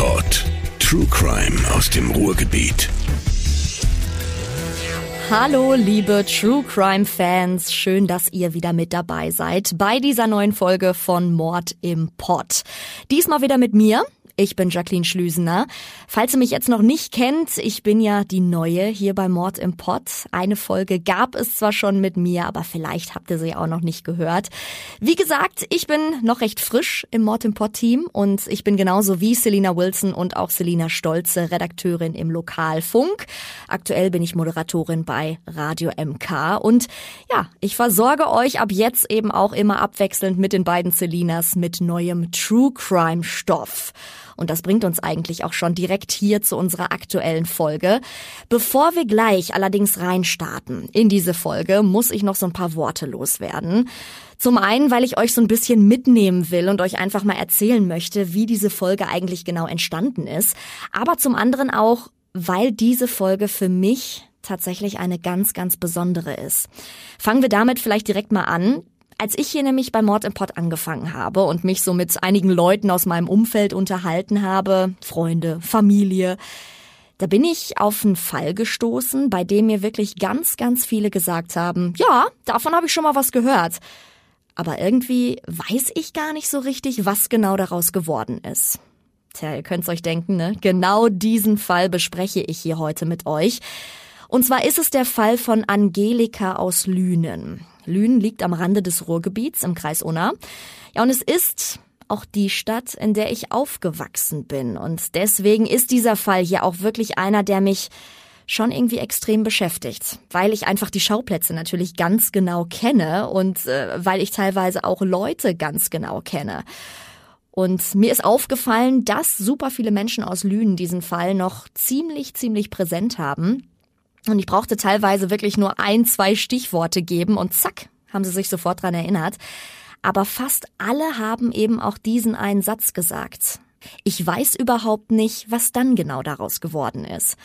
Import. True Crime aus dem Ruhrgebiet. Hallo, liebe True Crime Fans. Schön, dass ihr wieder mit dabei seid bei dieser neuen Folge von Mord im Pott. Diesmal wieder mit mir, ich bin Jacqueline Schlüsener. Falls ihr mich jetzt noch nicht kennt, ich bin ja die Neue hier bei Mord im Pott. Eine Folge gab es zwar schon mit mir, aber vielleicht habt ihr sie auch noch nicht gehört. Wie gesagt, ich bin noch recht frisch im Mord im Pott Team und ich bin genauso wie Selina Wilson und auch Selina Stolze Redakteurin im Lokalfunk. Aktuell bin ich Moderatorin bei Radio MK und ja, ich versorge euch ab jetzt eben auch immer abwechselnd mit den beiden Selinas mit neuem True Crime Stoff. Und das bringt uns eigentlich auch schon direkt hier zu unserer aktuellen Folge. Bevor wir gleich allerdings reinstarten in diese Folge, muss ich noch so ein paar Worte loswerden. Zum einen, weil ich euch so ein bisschen mitnehmen will und euch einfach mal erzählen möchte, wie diese Folge eigentlich genau entstanden ist. Aber zum anderen auch, weil diese Folge für mich tatsächlich eine ganz, ganz besondere ist. Fangen wir damit vielleicht direkt mal an. Als ich hier nämlich bei Mord im Pott angefangen habe und mich so mit einigen Leuten aus meinem Umfeld unterhalten habe, Freunde, Familie, da bin ich auf einen Fall gestoßen, bei dem mir wirklich ganz, ganz viele gesagt haben, ja, davon habe ich schon mal was gehört. Aber irgendwie weiß ich gar nicht so richtig, was genau daraus geworden ist. Tja, ihr könnt's euch denken, ne? Genau diesen Fall bespreche ich hier heute mit euch. Und zwar ist es der Fall von Angelika aus Lünen. Lünen liegt am Rande des Ruhrgebiets im Kreis Unna. Ja, und es ist auch die Stadt, in der ich aufgewachsen bin. Und deswegen ist dieser Fall hier auch wirklich einer, der mich schon irgendwie extrem beschäftigt, weil ich einfach die Schauplätze natürlich ganz genau kenne und äh, weil ich teilweise auch Leute ganz genau kenne. Und mir ist aufgefallen, dass super viele Menschen aus Lünen diesen Fall noch ziemlich, ziemlich präsent haben. Und ich brauchte teilweise wirklich nur ein, zwei Stichworte geben und zack, haben sie sich sofort dran erinnert. Aber fast alle haben eben auch diesen einen Satz gesagt. Ich weiß überhaupt nicht, was dann genau daraus geworden ist.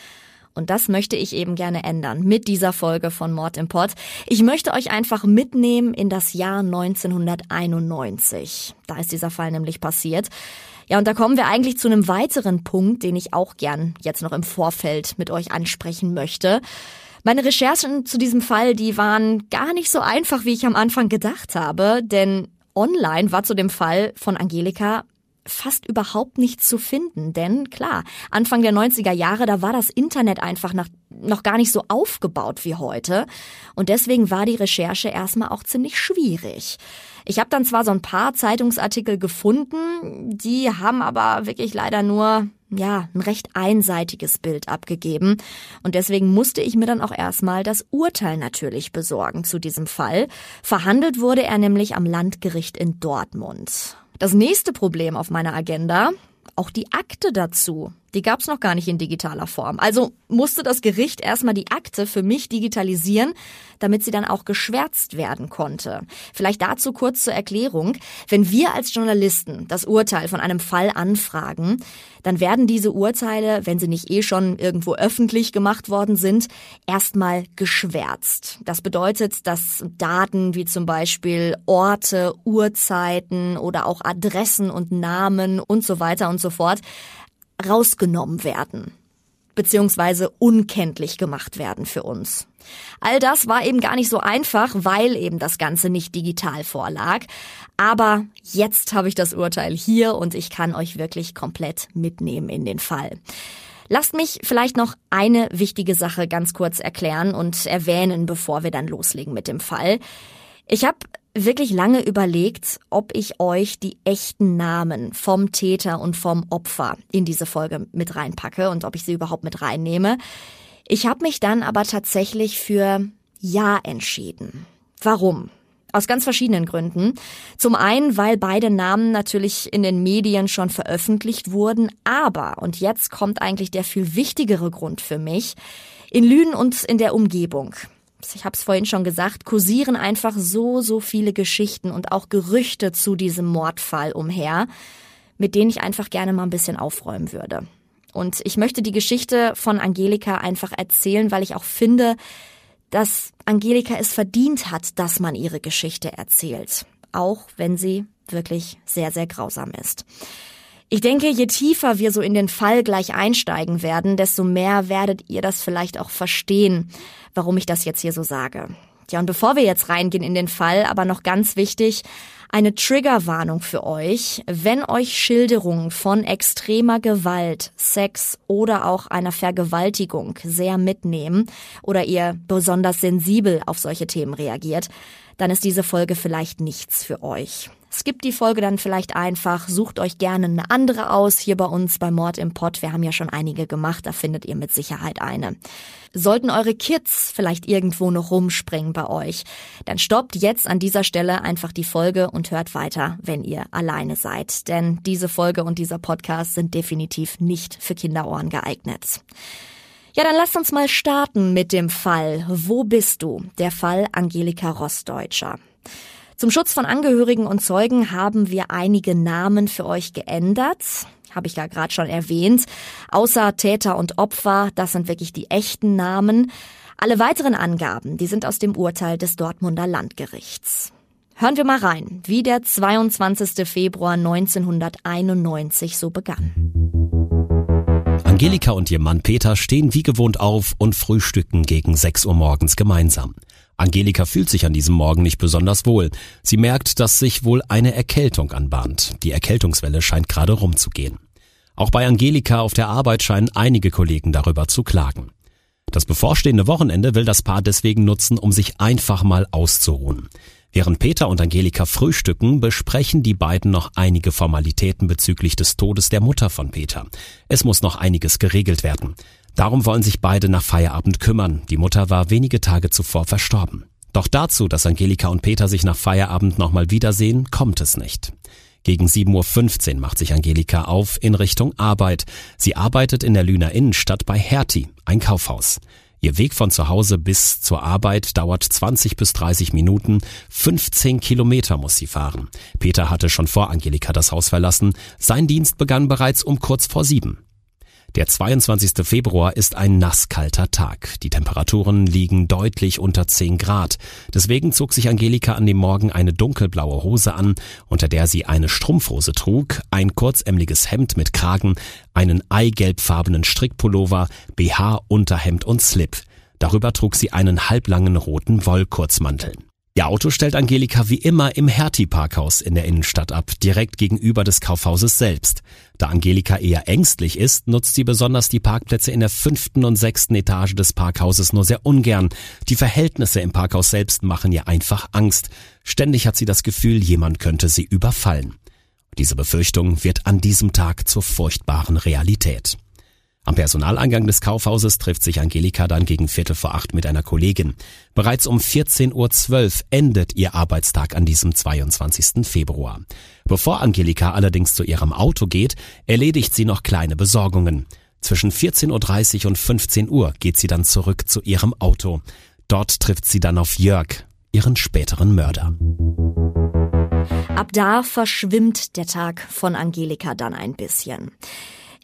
Und das möchte ich eben gerne ändern mit dieser Folge von Mord im Pott. Ich möchte euch einfach mitnehmen in das Jahr 1991. Da ist dieser Fall nämlich passiert. Ja, und da kommen wir eigentlich zu einem weiteren Punkt, den ich auch gern jetzt noch im Vorfeld mit euch ansprechen möchte. Meine Recherchen zu diesem Fall, die waren gar nicht so einfach, wie ich am Anfang gedacht habe, denn online war zu dem Fall von Angelika fast überhaupt nichts zu finden. Denn klar, Anfang der 90er Jahre, da war das Internet einfach noch, noch gar nicht so aufgebaut wie heute. Und deswegen war die Recherche erstmal auch ziemlich schwierig. Ich habe dann zwar so ein paar Zeitungsartikel gefunden, die haben aber wirklich leider nur ja, ein recht einseitiges Bild abgegeben. Und deswegen musste ich mir dann auch erstmal das Urteil natürlich besorgen zu diesem Fall. Verhandelt wurde er nämlich am Landgericht in Dortmund. Das nächste Problem auf meiner Agenda, auch die Akte dazu. Die gab's noch gar nicht in digitaler Form. Also musste das Gericht erstmal die Akte für mich digitalisieren, damit sie dann auch geschwärzt werden konnte. Vielleicht dazu kurz zur Erklärung. Wenn wir als Journalisten das Urteil von einem Fall anfragen, dann werden diese Urteile, wenn sie nicht eh schon irgendwo öffentlich gemacht worden sind, erstmal geschwärzt. Das bedeutet, dass Daten wie zum Beispiel Orte, Uhrzeiten oder auch Adressen und Namen und so weiter und so fort rausgenommen werden beziehungsweise unkenntlich gemacht werden für uns. All das war eben gar nicht so einfach, weil eben das Ganze nicht digital vorlag. Aber jetzt habe ich das Urteil hier und ich kann euch wirklich komplett mitnehmen in den Fall. Lasst mich vielleicht noch eine wichtige Sache ganz kurz erklären und erwähnen, bevor wir dann loslegen mit dem Fall. Ich habe wirklich lange überlegt, ob ich euch die echten Namen vom Täter und vom Opfer in diese Folge mit reinpacke und ob ich sie überhaupt mit reinnehme. Ich habe mich dann aber tatsächlich für Ja entschieden. Warum? Aus ganz verschiedenen Gründen. Zum einen, weil beide Namen natürlich in den Medien schon veröffentlicht wurden, aber, und jetzt kommt eigentlich der viel wichtigere Grund für mich, in Lünen und in der Umgebung ich habe es vorhin schon gesagt, kursieren einfach so, so viele Geschichten und auch Gerüchte zu diesem Mordfall umher, mit denen ich einfach gerne mal ein bisschen aufräumen würde. Und ich möchte die Geschichte von Angelika einfach erzählen, weil ich auch finde, dass Angelika es verdient hat, dass man ihre Geschichte erzählt. Auch wenn sie wirklich sehr, sehr grausam ist. Ich denke, je tiefer wir so in den Fall gleich einsteigen werden, desto mehr werdet ihr das vielleicht auch verstehen, warum ich das jetzt hier so sage. Ja, und bevor wir jetzt reingehen in den Fall, aber noch ganz wichtig, eine Triggerwarnung für euch. Wenn euch Schilderungen von extremer Gewalt, Sex oder auch einer Vergewaltigung sehr mitnehmen oder ihr besonders sensibel auf solche Themen reagiert, dann ist diese Folge vielleicht nichts für euch. Skippt die Folge dann vielleicht einfach, sucht euch gerne eine andere aus hier bei uns bei Mord im Pott. Wir haben ja schon einige gemacht, da findet ihr mit Sicherheit eine. Sollten eure Kids vielleicht irgendwo noch rumspringen bei euch, dann stoppt jetzt an dieser Stelle einfach die Folge und hört weiter, wenn ihr alleine seid. Denn diese Folge und dieser Podcast sind definitiv nicht für Kinderohren geeignet. Ja, dann lasst uns mal starten mit dem Fall Wo bist du? Der Fall Angelika Rossdeutscher. Zum Schutz von Angehörigen und Zeugen haben wir einige Namen für euch geändert. Habe ich ja gerade schon erwähnt. Außer Täter und Opfer, das sind wirklich die echten Namen. Alle weiteren Angaben, die sind aus dem Urteil des Dortmunder Landgerichts. Hören wir mal rein, wie der 22. Februar 1991 so begann. Angelika und ihr Mann Peter stehen wie gewohnt auf und frühstücken gegen 6 Uhr morgens gemeinsam. Angelika fühlt sich an diesem Morgen nicht besonders wohl. Sie merkt, dass sich wohl eine Erkältung anbahnt. Die Erkältungswelle scheint gerade rumzugehen. Auch bei Angelika auf der Arbeit scheinen einige Kollegen darüber zu klagen. Das bevorstehende Wochenende will das Paar deswegen nutzen, um sich einfach mal auszuruhen. Während Peter und Angelika frühstücken, besprechen die beiden noch einige Formalitäten bezüglich des Todes der Mutter von Peter. Es muss noch einiges geregelt werden. Darum wollen sich beide nach Feierabend kümmern. Die Mutter war wenige Tage zuvor verstorben. Doch dazu, dass Angelika und Peter sich nach Feierabend nochmal wiedersehen, kommt es nicht. Gegen 7.15 Uhr macht sich Angelika auf in Richtung Arbeit. Sie arbeitet in der Lüner Innenstadt bei Hertie, ein Kaufhaus. Ihr Weg von zu Hause bis zur Arbeit dauert 20 bis 30 Minuten. 15 Kilometer muss sie fahren. Peter hatte schon vor Angelika das Haus verlassen. Sein Dienst begann bereits um kurz vor sieben. Der 22. Februar ist ein nasskalter Tag. Die Temperaturen liegen deutlich unter 10 Grad. Deswegen zog sich Angelika an dem Morgen eine dunkelblaue Hose an, unter der sie eine Strumpfhose trug, ein kurzämmliges Hemd mit Kragen, einen eigelbfarbenen Strickpullover, BH, Unterhemd und Slip. Darüber trug sie einen halblangen roten Wollkurzmantel. Ihr Auto stellt Angelika wie immer im Hertie-Parkhaus in der Innenstadt ab, direkt gegenüber des Kaufhauses selbst. Da Angelika eher ängstlich ist, nutzt sie besonders die Parkplätze in der fünften und sechsten Etage des Parkhauses nur sehr ungern. Die Verhältnisse im Parkhaus selbst machen ihr einfach Angst. Ständig hat sie das Gefühl, jemand könnte sie überfallen. Diese Befürchtung wird an diesem Tag zur furchtbaren Realität. Am Personaleingang des Kaufhauses trifft sich Angelika dann gegen Viertel vor acht mit einer Kollegin. Bereits um 14.12 Uhr endet ihr Arbeitstag an diesem 22. Februar. Bevor Angelika allerdings zu ihrem Auto geht, erledigt sie noch kleine Besorgungen. Zwischen 14.30 Uhr und 15 Uhr geht sie dann zurück zu ihrem Auto. Dort trifft sie dann auf Jörg, ihren späteren Mörder. Ab da verschwimmt der Tag von Angelika dann ein bisschen.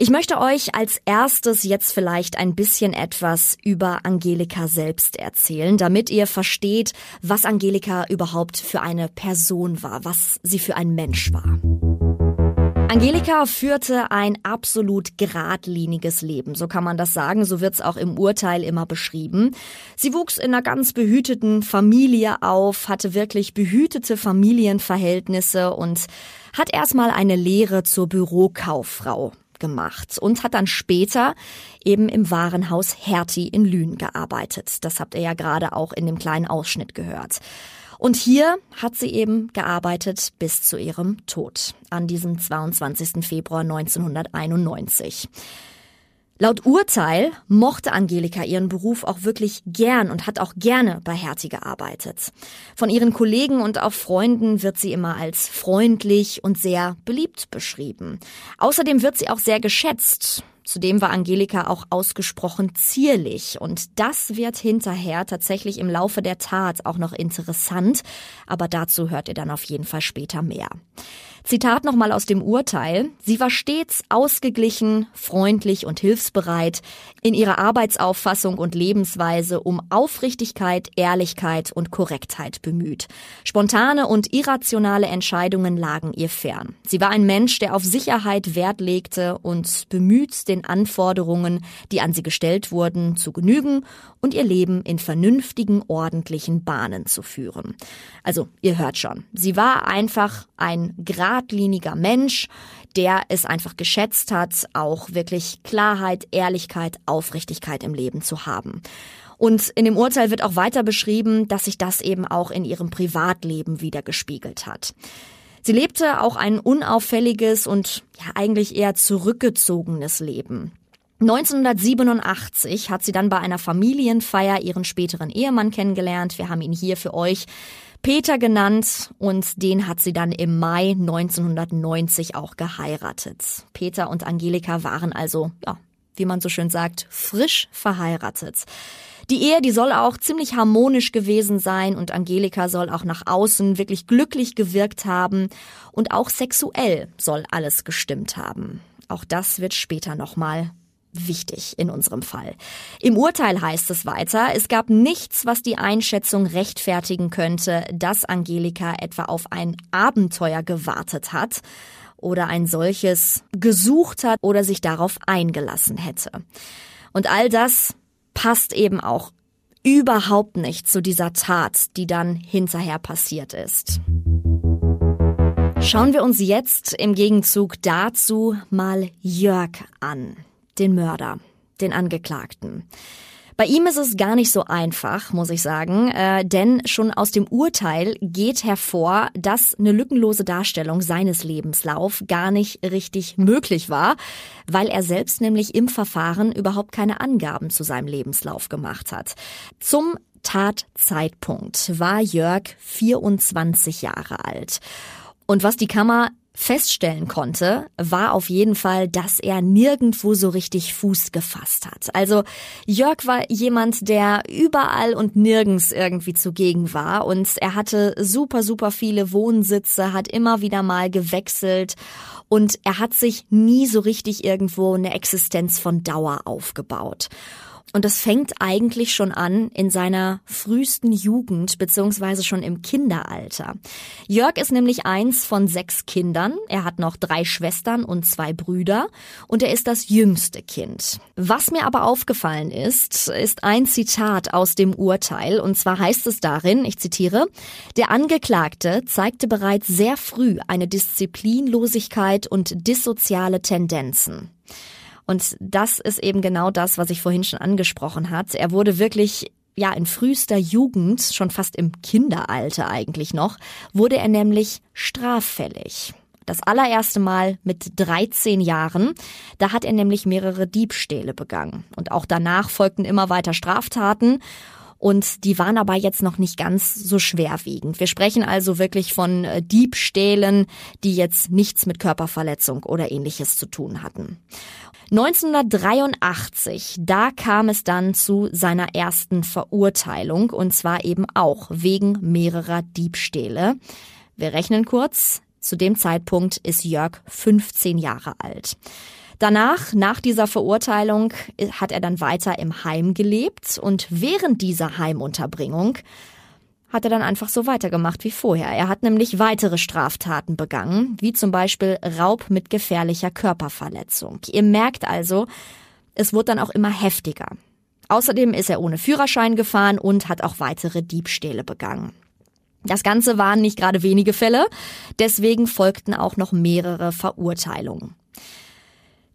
Ich möchte euch als erstes jetzt vielleicht ein bisschen etwas über Angelika selbst erzählen, damit ihr versteht, was Angelika überhaupt für eine Person war, was sie für ein Mensch war. Angelika führte ein absolut geradliniges Leben, so kann man das sagen, so wird's auch im Urteil immer beschrieben. Sie wuchs in einer ganz behüteten Familie auf, hatte wirklich behütete Familienverhältnisse und hat erstmal eine Lehre zur Bürokauffrau gemacht und hat dann später eben im Warenhaus Hertie in Lünen gearbeitet. Das habt ihr ja gerade auch in dem kleinen Ausschnitt gehört. Und hier hat sie eben gearbeitet bis zu ihrem Tod an diesem 22. Februar 1991. Laut Urteil mochte Angelika ihren Beruf auch wirklich gern und hat auch gerne bei Hertie gearbeitet. Von ihren Kollegen und auch Freunden wird sie immer als freundlich und sehr beliebt beschrieben. Außerdem wird sie auch sehr geschätzt. Zudem war Angelika auch ausgesprochen zierlich und das wird hinterher tatsächlich im Laufe der Tat auch noch interessant, aber dazu hört ihr dann auf jeden Fall später mehr. Zitat nochmal aus dem Urteil. Sie war stets ausgeglichen, freundlich und hilfsbereit in ihrer Arbeitsauffassung und Lebensweise um Aufrichtigkeit, Ehrlichkeit und Korrektheit bemüht. Spontane und irrationale Entscheidungen lagen ihr fern. Sie war ein Mensch, der auf Sicherheit Wert legte und bemüht, den Anforderungen, die an sie gestellt wurden, zu genügen und ihr Leben in vernünftigen, ordentlichen Bahnen zu führen. Also, ihr hört schon, sie war einfach ein geradliniger Mensch, der es einfach geschätzt hat, auch wirklich Klarheit, Ehrlichkeit, Aufrichtigkeit im Leben zu haben. Und in dem Urteil wird auch weiter beschrieben, dass sich das eben auch in ihrem Privatleben wieder gespiegelt hat. Sie lebte auch ein unauffälliges und ja eigentlich eher zurückgezogenes Leben. 1987 hat sie dann bei einer Familienfeier ihren späteren Ehemann kennengelernt. Wir haben ihn hier für euch Peter genannt und den hat sie dann im Mai 1990 auch geheiratet. Peter und Angelika waren also, ja, wie man so schön sagt, frisch verheiratet. Die Ehe, die soll auch ziemlich harmonisch gewesen sein und Angelika soll auch nach außen wirklich glücklich gewirkt haben und auch sexuell soll alles gestimmt haben. Auch das wird später nochmal wichtig in unserem Fall. Im Urteil heißt es weiter, es gab nichts, was die Einschätzung rechtfertigen könnte, dass Angelika etwa auf ein Abenteuer gewartet hat oder ein solches gesucht hat oder sich darauf eingelassen hätte. Und all das passt eben auch überhaupt nicht zu dieser Tat, die dann hinterher passiert ist. Schauen wir uns jetzt im Gegenzug dazu mal Jörg an den Mörder, den Angeklagten. Bei ihm ist es gar nicht so einfach, muss ich sagen, äh, denn schon aus dem Urteil geht hervor, dass eine lückenlose Darstellung seines Lebenslauf gar nicht richtig möglich war, weil er selbst nämlich im Verfahren überhaupt keine Angaben zu seinem Lebenslauf gemacht hat. Zum Tatzeitpunkt war Jörg 24 Jahre alt. Und was die Kammer feststellen konnte, war auf jeden Fall, dass er nirgendwo so richtig Fuß gefasst hat. Also Jörg war jemand, der überall und nirgends irgendwie zugegen war und er hatte super, super viele Wohnsitze, hat immer wieder mal gewechselt und er hat sich nie so richtig irgendwo eine Existenz von Dauer aufgebaut. Und das fängt eigentlich schon an in seiner frühesten Jugend beziehungsweise schon im Kinderalter. Jörg ist nämlich eins von sechs Kindern. Er hat noch drei Schwestern und zwei Brüder und er ist das jüngste Kind. Was mir aber aufgefallen ist, ist ein Zitat aus dem Urteil und zwar heißt es darin, ich zitiere, der Angeklagte zeigte bereits sehr früh eine Disziplinlosigkeit und dissoziale Tendenzen. Und das ist eben genau das, was ich vorhin schon angesprochen hat. Er wurde wirklich ja, in frühester Jugend, schon fast im Kinderalter eigentlich noch, wurde er nämlich straffällig. Das allererste Mal mit 13 Jahren. Da hat er nämlich mehrere Diebstähle begangen. Und auch danach folgten immer weiter Straftaten. Und die waren aber jetzt noch nicht ganz so schwerwiegend. Wir sprechen also wirklich von äh, Diebstählen, die jetzt nichts mit Körperverletzung oder ähnliches zu tun hatten. 1983, da kam es dann zu seiner ersten Verurteilung und zwar eben auch wegen mehrerer Diebstähle. Wir rechnen kurz. Zu dem Zeitpunkt ist Jörg 15 Jahre alt. Danach, nach dieser Verurteilung, hat er dann weiter im Heim gelebt und während dieser Heimunterbringung hat er dann einfach so weitergemacht wie vorher. Er hat nämlich weitere Straftaten begangen, wie zum Beispiel Raub mit gefährlicher Körperverletzung. Ihr merkt also, es wurde dann auch immer heftiger. Außerdem ist er ohne Führerschein gefahren und hat auch weitere Diebstähle begangen. Das Ganze waren nicht gerade wenige Fälle, deswegen folgten auch noch mehrere Verurteilungen.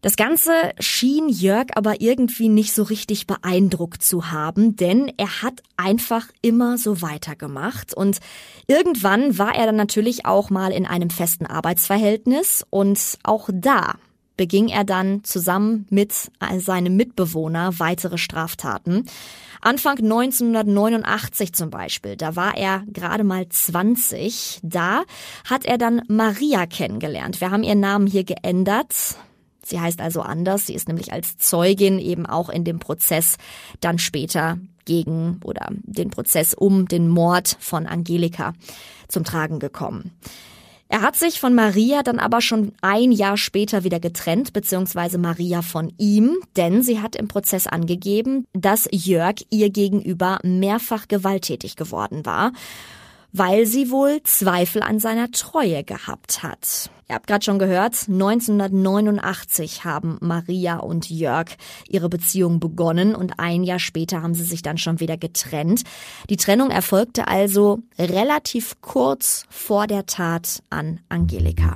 Das Ganze schien Jörg aber irgendwie nicht so richtig beeindruckt zu haben, denn er hat einfach immer so weitergemacht und irgendwann war er dann natürlich auch mal in einem festen Arbeitsverhältnis und auch da beging er dann zusammen mit seinem Mitbewohner weitere Straftaten. Anfang 1989 zum Beispiel, da war er gerade mal 20. Da hat er dann Maria kennengelernt. Wir haben ihren Namen hier geändert. Sie heißt also anders. Sie ist nämlich als Zeugin eben auch in dem Prozess dann später gegen oder den Prozess um den Mord von Angelika zum Tragen gekommen. Er hat sich von Maria dann aber schon ein Jahr später wieder getrennt, beziehungsweise Maria von ihm, denn sie hat im Prozess angegeben, dass Jörg ihr gegenüber mehrfach gewalttätig geworden war weil sie wohl Zweifel an seiner Treue gehabt hat. Ihr habt gerade schon gehört, 1989 haben Maria und Jörg ihre Beziehung begonnen und ein Jahr später haben sie sich dann schon wieder getrennt. Die Trennung erfolgte also relativ kurz vor der Tat an Angelika.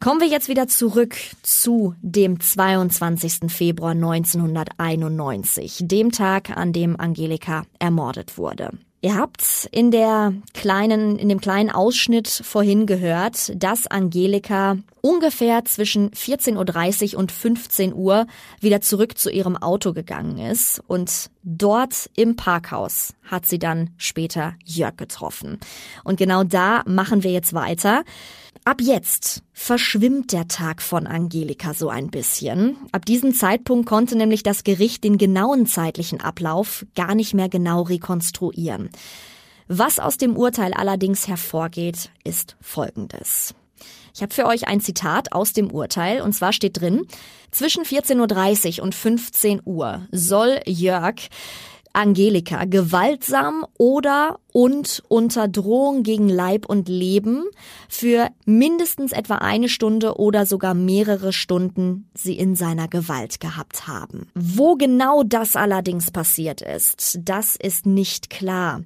Kommen wir jetzt wieder zurück zu dem 22. Februar 1991, dem Tag, an dem Angelika ermordet wurde. Ihr habt in der kleinen, in dem kleinen Ausschnitt vorhin gehört, dass Angelika ungefähr zwischen 14.30 Uhr und 15 Uhr wieder zurück zu ihrem Auto gegangen ist und dort im Parkhaus hat sie dann später Jörg getroffen. Und genau da machen wir jetzt weiter. Ab jetzt verschwimmt der Tag von Angelika so ein bisschen. Ab diesem Zeitpunkt konnte nämlich das Gericht den genauen zeitlichen Ablauf gar nicht mehr genau rekonstruieren. Was aus dem Urteil allerdings hervorgeht, ist Folgendes. Ich habe für euch ein Zitat aus dem Urteil und zwar steht drin, zwischen 14.30 Uhr und 15 Uhr soll Jörg Angelika gewaltsam oder und unter Drohung gegen Leib und Leben für mindestens etwa eine Stunde oder sogar mehrere Stunden sie in seiner Gewalt gehabt haben. Wo genau das allerdings passiert ist, das ist nicht klar.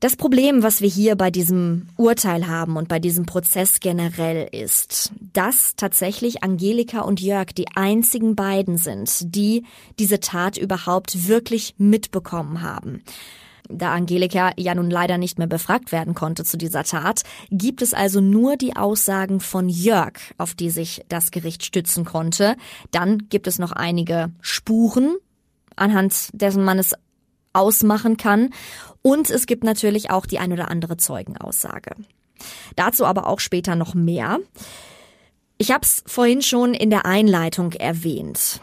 Das Problem, was wir hier bei diesem Urteil haben und bei diesem Prozess generell ist, dass tatsächlich Angelika und Jörg die einzigen beiden sind, die diese Tat überhaupt wirklich mitbekommen haben. Da Angelika ja nun leider nicht mehr befragt werden konnte zu dieser Tat, gibt es also nur die Aussagen von Jörg, auf die sich das Gericht stützen konnte. Dann gibt es noch einige Spuren, anhand dessen man es ausmachen kann. Und es gibt natürlich auch die ein oder andere Zeugenaussage. Dazu aber auch später noch mehr. Ich habe es vorhin schon in der Einleitung erwähnt.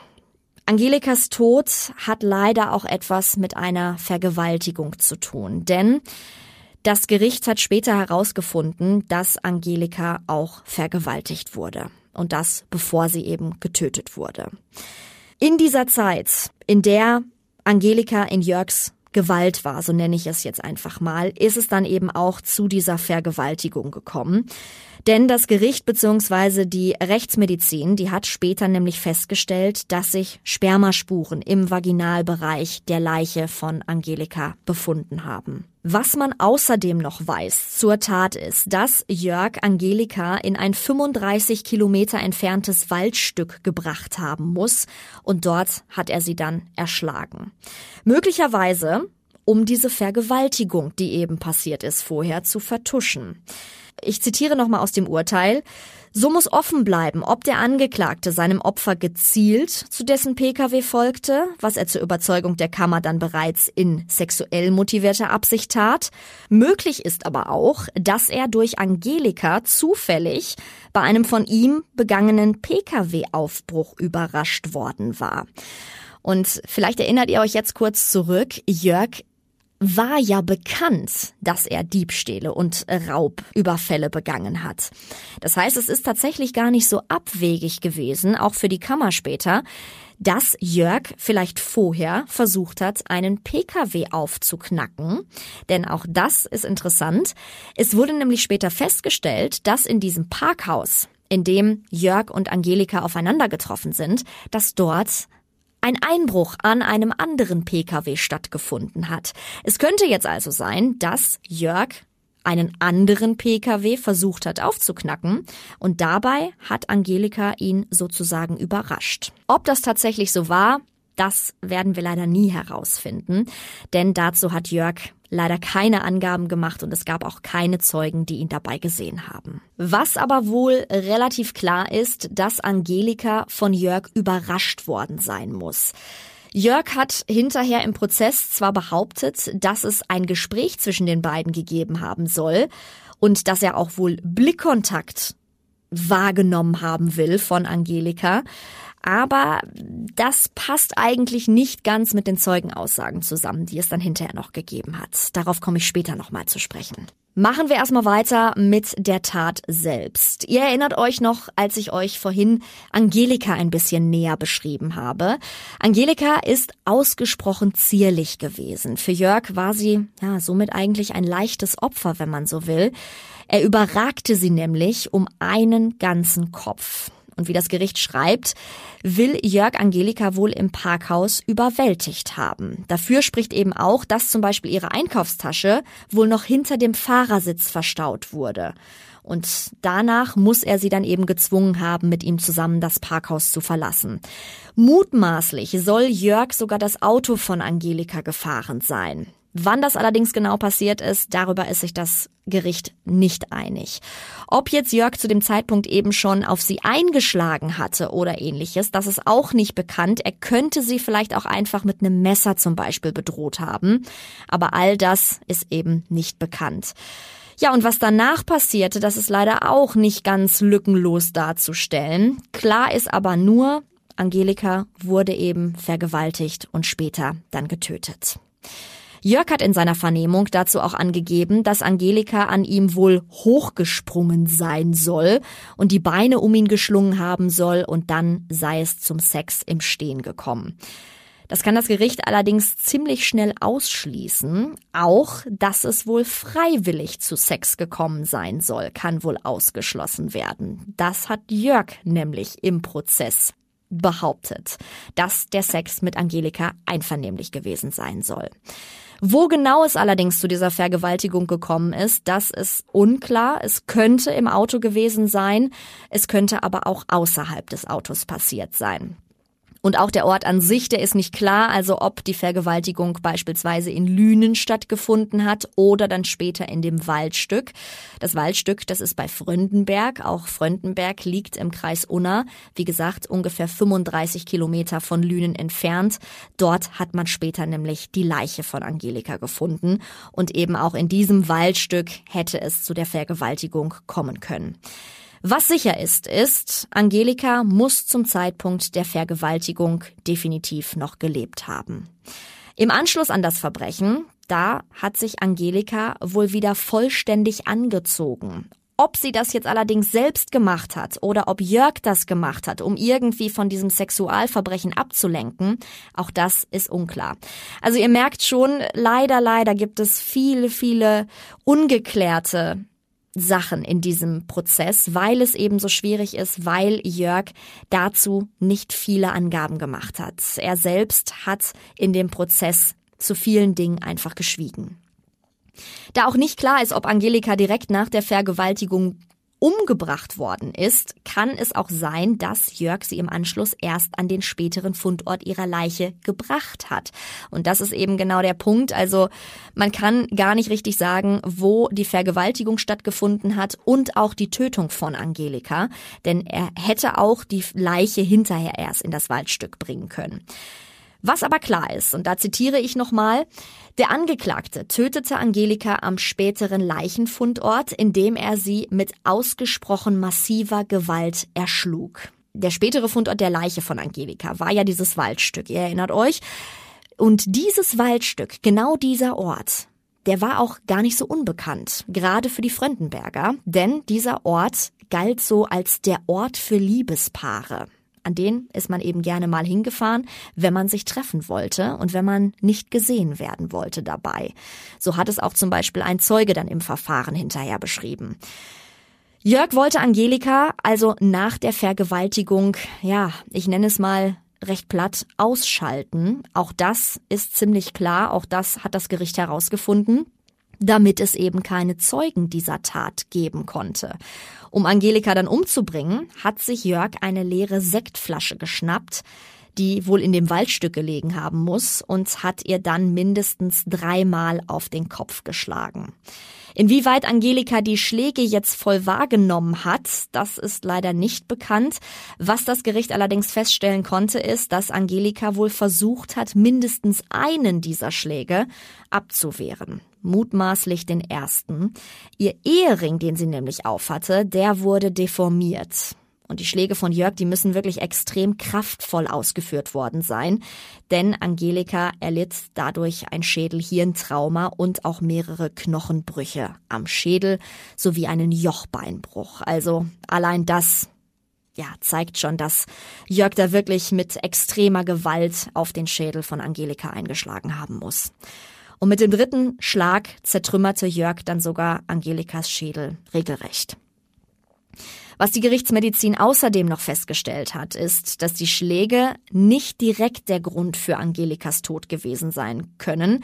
Angelikas Tod hat leider auch etwas mit einer Vergewaltigung zu tun, denn das Gericht hat später herausgefunden, dass Angelika auch vergewaltigt wurde und das bevor sie eben getötet wurde. In dieser Zeit, in der Angelika in Jörgs Gewalt war, so nenne ich es jetzt einfach mal, ist es dann eben auch zu dieser Vergewaltigung gekommen. Denn das Gericht bzw. die Rechtsmedizin, die hat später nämlich festgestellt, dass sich Spermaspuren im Vaginalbereich der Leiche von Angelika befunden haben. Was man außerdem noch weiß zur Tat ist, dass Jörg Angelika in ein 35 Kilometer entferntes Waldstück gebracht haben muss und dort hat er sie dann erschlagen. Möglicherweise um diese Vergewaltigung, die eben passiert ist, vorher zu vertuschen. Ich zitiere nochmal aus dem Urteil. So muss offen bleiben, ob der Angeklagte seinem Opfer gezielt zu dessen Pkw folgte, was er zur Überzeugung der Kammer dann bereits in sexuell motivierter Absicht tat. Möglich ist aber auch, dass er durch Angelika zufällig bei einem von ihm begangenen Pkw-Aufbruch überrascht worden war. Und vielleicht erinnert ihr euch jetzt kurz zurück, Jörg war ja bekannt, dass er Diebstähle und Raubüberfälle begangen hat. Das heißt, es ist tatsächlich gar nicht so abwegig gewesen, auch für die Kammer später, dass Jörg vielleicht vorher versucht hat, einen Pkw aufzuknacken. Denn auch das ist interessant. Es wurde nämlich später festgestellt, dass in diesem Parkhaus, in dem Jörg und Angelika aufeinander getroffen sind, dass dort ein Einbruch an einem anderen Pkw stattgefunden hat. Es könnte jetzt also sein, dass Jörg einen anderen Pkw versucht hat aufzuknacken und dabei hat Angelika ihn sozusagen überrascht. Ob das tatsächlich so war, das werden wir leider nie herausfinden, denn dazu hat Jörg leider keine Angaben gemacht und es gab auch keine Zeugen, die ihn dabei gesehen haben. Was aber wohl relativ klar ist, dass Angelika von Jörg überrascht worden sein muss. Jörg hat hinterher im Prozess zwar behauptet, dass es ein Gespräch zwischen den beiden gegeben haben soll und dass er auch wohl Blickkontakt wahrgenommen haben will von Angelika, Aber das passt eigentlich nicht ganz mit den Zeugenaussagen zusammen, die es dann hinterher noch gegeben hat. Darauf komme ich später nochmal zu sprechen. Machen wir erstmal weiter mit der Tat selbst. Ihr erinnert euch noch, als ich euch vorhin Angelika ein bisschen näher beschrieben habe. Angelika ist ausgesprochen zierlich gewesen. Für Jörg war sie ja somit eigentlich ein leichtes Opfer, wenn man so will. Er überragte sie nämlich um einen ganzen Kopf. Und wie das Gericht schreibt, will Jörg Angelika wohl im Parkhaus überwältigt haben. Dafür spricht eben auch, dass zum Beispiel ihre Einkaufstasche wohl noch hinter dem Fahrersitz verstaut wurde. Und danach muss er sie dann eben gezwungen haben, mit ihm zusammen das Parkhaus zu verlassen. Mutmaßlich soll Jörg sogar das Auto von Angelika gefahren sein. Wann das allerdings genau passiert ist, darüber ist sich das Gericht nicht einig. Ob jetzt Jörg zu dem Zeitpunkt eben schon auf sie eingeschlagen hatte oder ähnliches, das ist auch nicht bekannt. Er könnte sie vielleicht auch einfach mit einem Messer zum Beispiel bedroht haben. Aber all das ist eben nicht bekannt. Ja, und was danach passierte, das ist leider auch nicht ganz lückenlos darzustellen. Klar ist aber nur, Angelika wurde eben vergewaltigt und später dann getötet. Jörg hat in seiner Vernehmung dazu auch angegeben, dass Angelika an ihm wohl hochgesprungen sein soll und die Beine um ihn geschlungen haben soll und dann sei es zum Sex im Stehen gekommen. Das kann das Gericht allerdings ziemlich schnell ausschließen. Auch, dass es wohl freiwillig zu Sex gekommen sein soll, kann wohl ausgeschlossen werden. Das hat Jörg nämlich im Prozess behauptet, dass der Sex mit Angelika einvernehmlich gewesen sein soll. Wo genau es allerdings zu dieser Vergewaltigung gekommen ist, das ist unklar. Es könnte im Auto gewesen sein, es könnte aber auch außerhalb des Autos passiert sein. Und auch der Ort an sich, der ist nicht klar, also ob die Vergewaltigung beispielsweise in Lünen stattgefunden hat oder dann später in dem Waldstück. Das Waldstück, das ist bei Fröndenberg. Auch Fröndenberg liegt im Kreis Unna. Wie gesagt, ungefähr 35 Kilometer von Lünen entfernt. Dort hat man später nämlich die Leiche von Angelika gefunden. Und eben auch in diesem Waldstück hätte es zu der Vergewaltigung kommen können. Was sicher ist, ist, Angelika muss zum Zeitpunkt der Vergewaltigung definitiv noch gelebt haben. Im Anschluss an das Verbrechen, da hat sich Angelika wohl wieder vollständig angezogen. Ob sie das jetzt allerdings selbst gemacht hat oder ob Jörg das gemacht hat, um irgendwie von diesem Sexualverbrechen abzulenken, auch das ist unklar. Also ihr merkt schon, leider, leider gibt es viele, viele ungeklärte Sachen in diesem Prozess, weil es eben so schwierig ist, weil Jörg dazu nicht viele Angaben gemacht hat. Er selbst hat in dem Prozess zu vielen Dingen einfach geschwiegen. Da auch nicht klar ist, ob Angelika direkt nach der Vergewaltigung umgebracht worden ist, kann es auch sein, dass Jörg sie im Anschluss erst an den späteren Fundort ihrer Leiche gebracht hat. Und das ist eben genau der Punkt. Also man kann gar nicht richtig sagen, wo die Vergewaltigung stattgefunden hat und auch die Tötung von Angelika, denn er hätte auch die Leiche hinterher erst in das Waldstück bringen können. Was aber klar ist, und da zitiere ich nochmal, der Angeklagte tötete Angelika am späteren Leichenfundort, indem er sie mit ausgesprochen massiver Gewalt erschlug. Der spätere Fundort der Leiche von Angelika war ja dieses Waldstück, ihr erinnert euch. Und dieses Waldstück, genau dieser Ort, der war auch gar nicht so unbekannt, gerade für die Fröndenberger, denn dieser Ort galt so als der Ort für Liebespaare. An den ist man eben gerne mal hingefahren, wenn man sich treffen wollte und wenn man nicht gesehen werden wollte dabei. So hat es auch zum Beispiel ein Zeuge dann im Verfahren hinterher beschrieben. Jörg wollte Angelika also nach der Vergewaltigung, ja, ich nenne es mal recht platt, ausschalten. Auch das ist ziemlich klar, auch das hat das Gericht herausgefunden damit es eben keine Zeugen dieser Tat geben konnte. Um Angelika dann umzubringen, hat sich Jörg eine leere Sektflasche geschnappt, die wohl in dem Waldstück gelegen haben muss, und hat ihr dann mindestens dreimal auf den Kopf geschlagen. Inwieweit Angelika die Schläge jetzt voll wahrgenommen hat, das ist leider nicht bekannt. Was das Gericht allerdings feststellen konnte, ist, dass Angelika wohl versucht hat, mindestens einen dieser Schläge abzuwehren mutmaßlich den ersten. Ihr Ehering, den sie nämlich aufhatte, der wurde deformiert. Und die Schläge von Jörg, die müssen wirklich extrem kraftvoll ausgeführt worden sein, denn Angelika erlitt dadurch ein Schädelhirntrauma und auch mehrere Knochenbrüche am Schädel sowie einen Jochbeinbruch. Also allein das ja, zeigt schon, dass Jörg da wirklich mit extremer Gewalt auf den Schädel von Angelika eingeschlagen haben muss. Und mit dem dritten Schlag zertrümmerte Jörg dann sogar Angelikas Schädel regelrecht. Was die Gerichtsmedizin außerdem noch festgestellt hat, ist, dass die Schläge nicht direkt der Grund für Angelikas Tod gewesen sein können.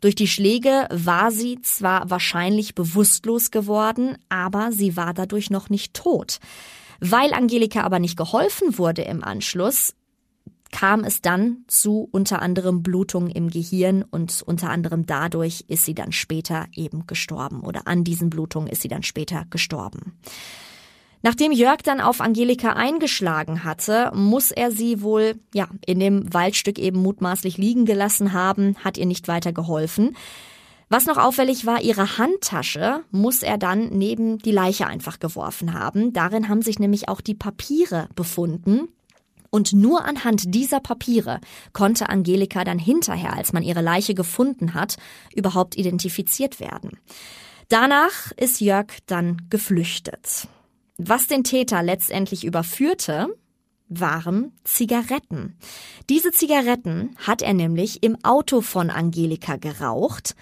Durch die Schläge war sie zwar wahrscheinlich bewusstlos geworden, aber sie war dadurch noch nicht tot. Weil Angelika aber nicht geholfen wurde im Anschluss, kam es dann zu unter anderem Blutungen im Gehirn und unter anderem dadurch ist sie dann später eben gestorben oder an diesen Blutungen ist sie dann später gestorben. Nachdem Jörg dann auf Angelika eingeschlagen hatte, muss er sie wohl, ja, in dem Waldstück eben mutmaßlich liegen gelassen haben, hat ihr nicht weiter geholfen. Was noch auffällig war, ihre Handtasche muss er dann neben die Leiche einfach geworfen haben. Darin haben sich nämlich auch die Papiere befunden. Und nur anhand dieser Papiere konnte Angelika dann hinterher, als man ihre Leiche gefunden hat, überhaupt identifiziert werden. Danach ist Jörg dann geflüchtet. Was den Täter letztendlich überführte, waren Zigaretten. Diese Zigaretten hat er nämlich im Auto von Angelika geraucht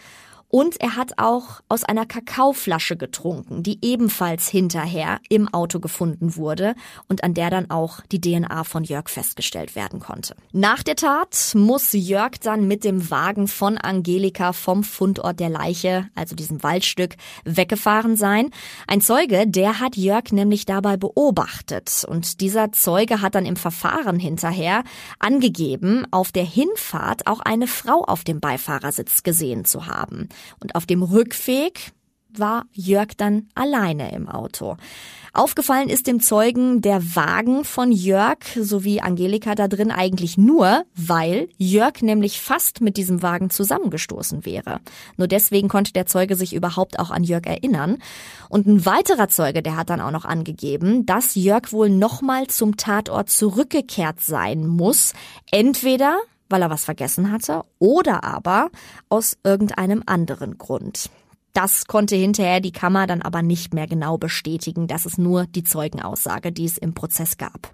und er hat auch aus einer Kakaoflasche getrunken, die ebenfalls hinterher im Auto gefunden wurde und an der dann auch die DNA von Jörg festgestellt werden konnte. Nach der Tat muss Jörg dann mit dem Wagen von Angelika vom Fundort der Leiche, also diesem Waldstück, weggefahren sein. Ein Zeuge, der hat Jörg nämlich dabei beobachtet und dieser Zeuge hat dann im Verfahren hinterher angegeben, auf der Hinfahrt auch eine Frau auf dem Beifahrersitz gesehen zu haben. Und auf dem Rückweg war Jörg dann alleine im Auto. Aufgefallen ist dem Zeugen der Wagen von Jörg sowie Angelika da drin eigentlich nur, weil Jörg nämlich fast mit diesem Wagen zusammengestoßen wäre. Nur deswegen konnte der Zeuge sich überhaupt auch an Jörg erinnern. Und ein weiterer Zeuge, der hat dann auch noch angegeben, dass Jörg wohl nochmal zum Tatort zurückgekehrt sein muss. Entweder weil er was vergessen hatte oder aber aus irgendeinem anderen Grund. Das konnte hinterher die Kammer dann aber nicht mehr genau bestätigen. Das ist nur die Zeugenaussage, die es im Prozess gab.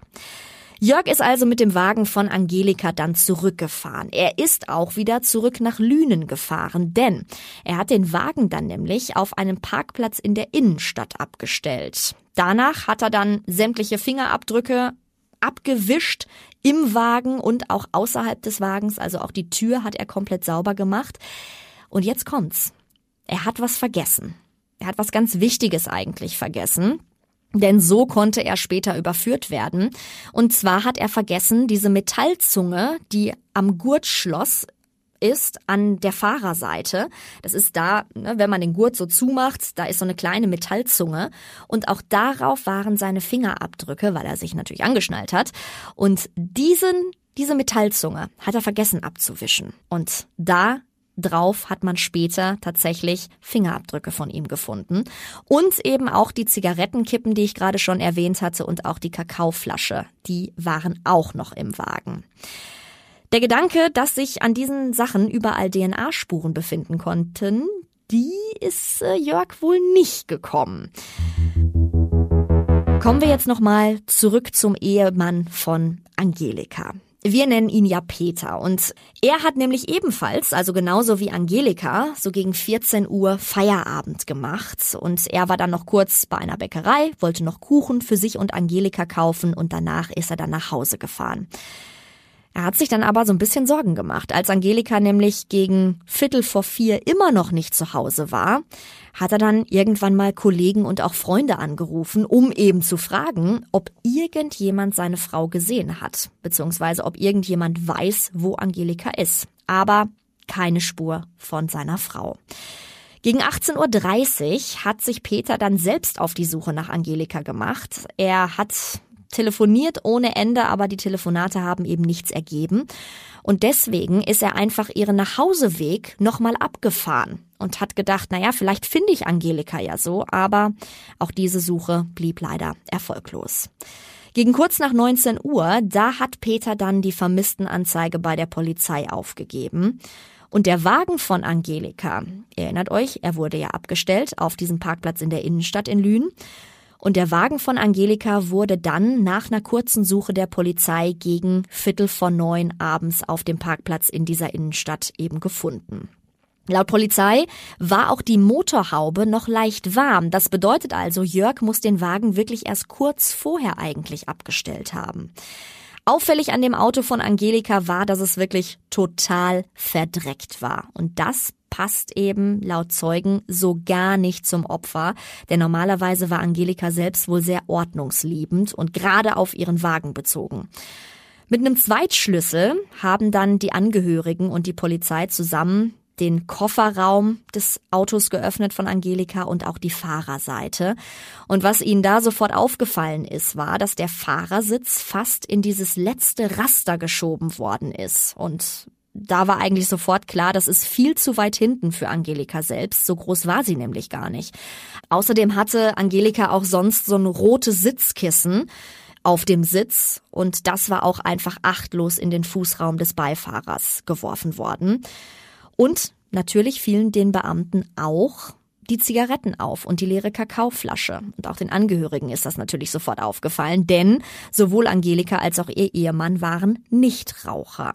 Jörg ist also mit dem Wagen von Angelika dann zurückgefahren. Er ist auch wieder zurück nach Lünen gefahren, denn er hat den Wagen dann nämlich auf einem Parkplatz in der Innenstadt abgestellt. Danach hat er dann sämtliche Fingerabdrücke abgewischt im Wagen und auch außerhalb des Wagens, also auch die Tür hat er komplett sauber gemacht. Und jetzt kommt's. Er hat was vergessen. Er hat was ganz Wichtiges eigentlich vergessen. Denn so konnte er später überführt werden. Und zwar hat er vergessen, diese Metallzunge, die am Gurtschloss ist an der Fahrerseite. Das ist da, ne, wenn man den Gurt so zumacht, da ist so eine kleine Metallzunge und auch darauf waren seine Fingerabdrücke, weil er sich natürlich angeschnallt hat. Und diesen, diese Metallzunge hat er vergessen abzuwischen. Und da drauf hat man später tatsächlich Fingerabdrücke von ihm gefunden. Und eben auch die Zigarettenkippen, die ich gerade schon erwähnt hatte, und auch die Kakaoflasche, die waren auch noch im Wagen. Der Gedanke, dass sich an diesen Sachen überall DNA-Spuren befinden konnten, die ist äh, Jörg wohl nicht gekommen. Kommen wir jetzt nochmal zurück zum Ehemann von Angelika. Wir nennen ihn ja Peter und er hat nämlich ebenfalls, also genauso wie Angelika, so gegen 14 Uhr Feierabend gemacht und er war dann noch kurz bei einer Bäckerei, wollte noch Kuchen für sich und Angelika kaufen und danach ist er dann nach Hause gefahren. Er hat sich dann aber so ein bisschen Sorgen gemacht. Als Angelika nämlich gegen Viertel vor vier immer noch nicht zu Hause war, hat er dann irgendwann mal Kollegen und auch Freunde angerufen, um eben zu fragen, ob irgendjemand seine Frau gesehen hat, beziehungsweise ob irgendjemand weiß, wo Angelika ist. Aber keine Spur von seiner Frau. Gegen 18.30 Uhr hat sich Peter dann selbst auf die Suche nach Angelika gemacht. Er hat telefoniert ohne Ende, aber die Telefonate haben eben nichts ergeben. Und deswegen ist er einfach ihren Nachhauseweg nochmal abgefahren und hat gedacht, naja, vielleicht finde ich Angelika ja so, aber auch diese Suche blieb leider erfolglos. Gegen kurz nach 19 Uhr, da hat Peter dann die Vermisstenanzeige bei der Polizei aufgegeben. Und der Wagen von Angelika, erinnert euch, er wurde ja abgestellt auf diesem Parkplatz in der Innenstadt in Lünen. Und der Wagen von Angelika wurde dann nach einer kurzen Suche der Polizei gegen Viertel vor neun abends auf dem Parkplatz in dieser Innenstadt eben gefunden. Laut Polizei war auch die Motorhaube noch leicht warm. Das bedeutet also, Jörg muss den Wagen wirklich erst kurz vorher eigentlich abgestellt haben. Auffällig an dem Auto von Angelika war, dass es wirklich total verdreckt war. Und das passt eben laut Zeugen so gar nicht zum Opfer, denn normalerweise war Angelika selbst wohl sehr ordnungsliebend und gerade auf ihren Wagen bezogen. Mit einem Zweitschlüssel haben dann die Angehörigen und die Polizei zusammen den Kofferraum des Autos geöffnet von Angelika und auch die Fahrerseite. Und was ihnen da sofort aufgefallen ist, war, dass der Fahrersitz fast in dieses letzte Raster geschoben worden ist. Und da war eigentlich sofort klar, das ist viel zu weit hinten für Angelika selbst. So groß war sie nämlich gar nicht. Außerdem hatte Angelika auch sonst so ein rotes Sitzkissen auf dem Sitz und das war auch einfach achtlos in den Fußraum des Beifahrers geworfen worden. Und natürlich fielen den Beamten auch die Zigaretten auf und die leere Kakaoflasche. Und auch den Angehörigen ist das natürlich sofort aufgefallen, denn sowohl Angelika als auch ihr Ehemann waren Nichtraucher.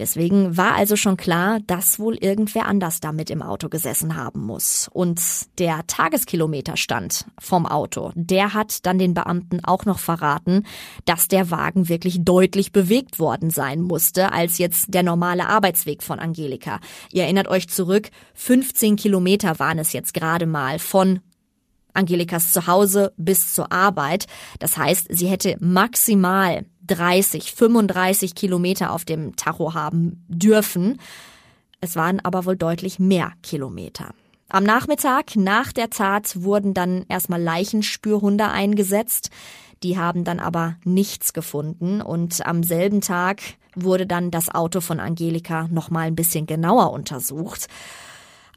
Deswegen war also schon klar, dass wohl irgendwer anders damit im Auto gesessen haben muss. Und der Tageskilometerstand vom Auto, der hat dann den Beamten auch noch verraten, dass der Wagen wirklich deutlich bewegt worden sein musste, als jetzt der normale Arbeitsweg von Angelika. Ihr erinnert euch zurück, 15 Kilometer waren es jetzt gerade mal von Angelikas Zuhause bis zur Arbeit. Das heißt, sie hätte maximal 30, 35 Kilometer auf dem Tacho haben dürfen. Es waren aber wohl deutlich mehr Kilometer. Am Nachmittag nach der Tat wurden dann erstmal Leichenspürhunde eingesetzt. Die haben dann aber nichts gefunden und am selben Tag wurde dann das Auto von Angelika nochmal ein bisschen genauer untersucht.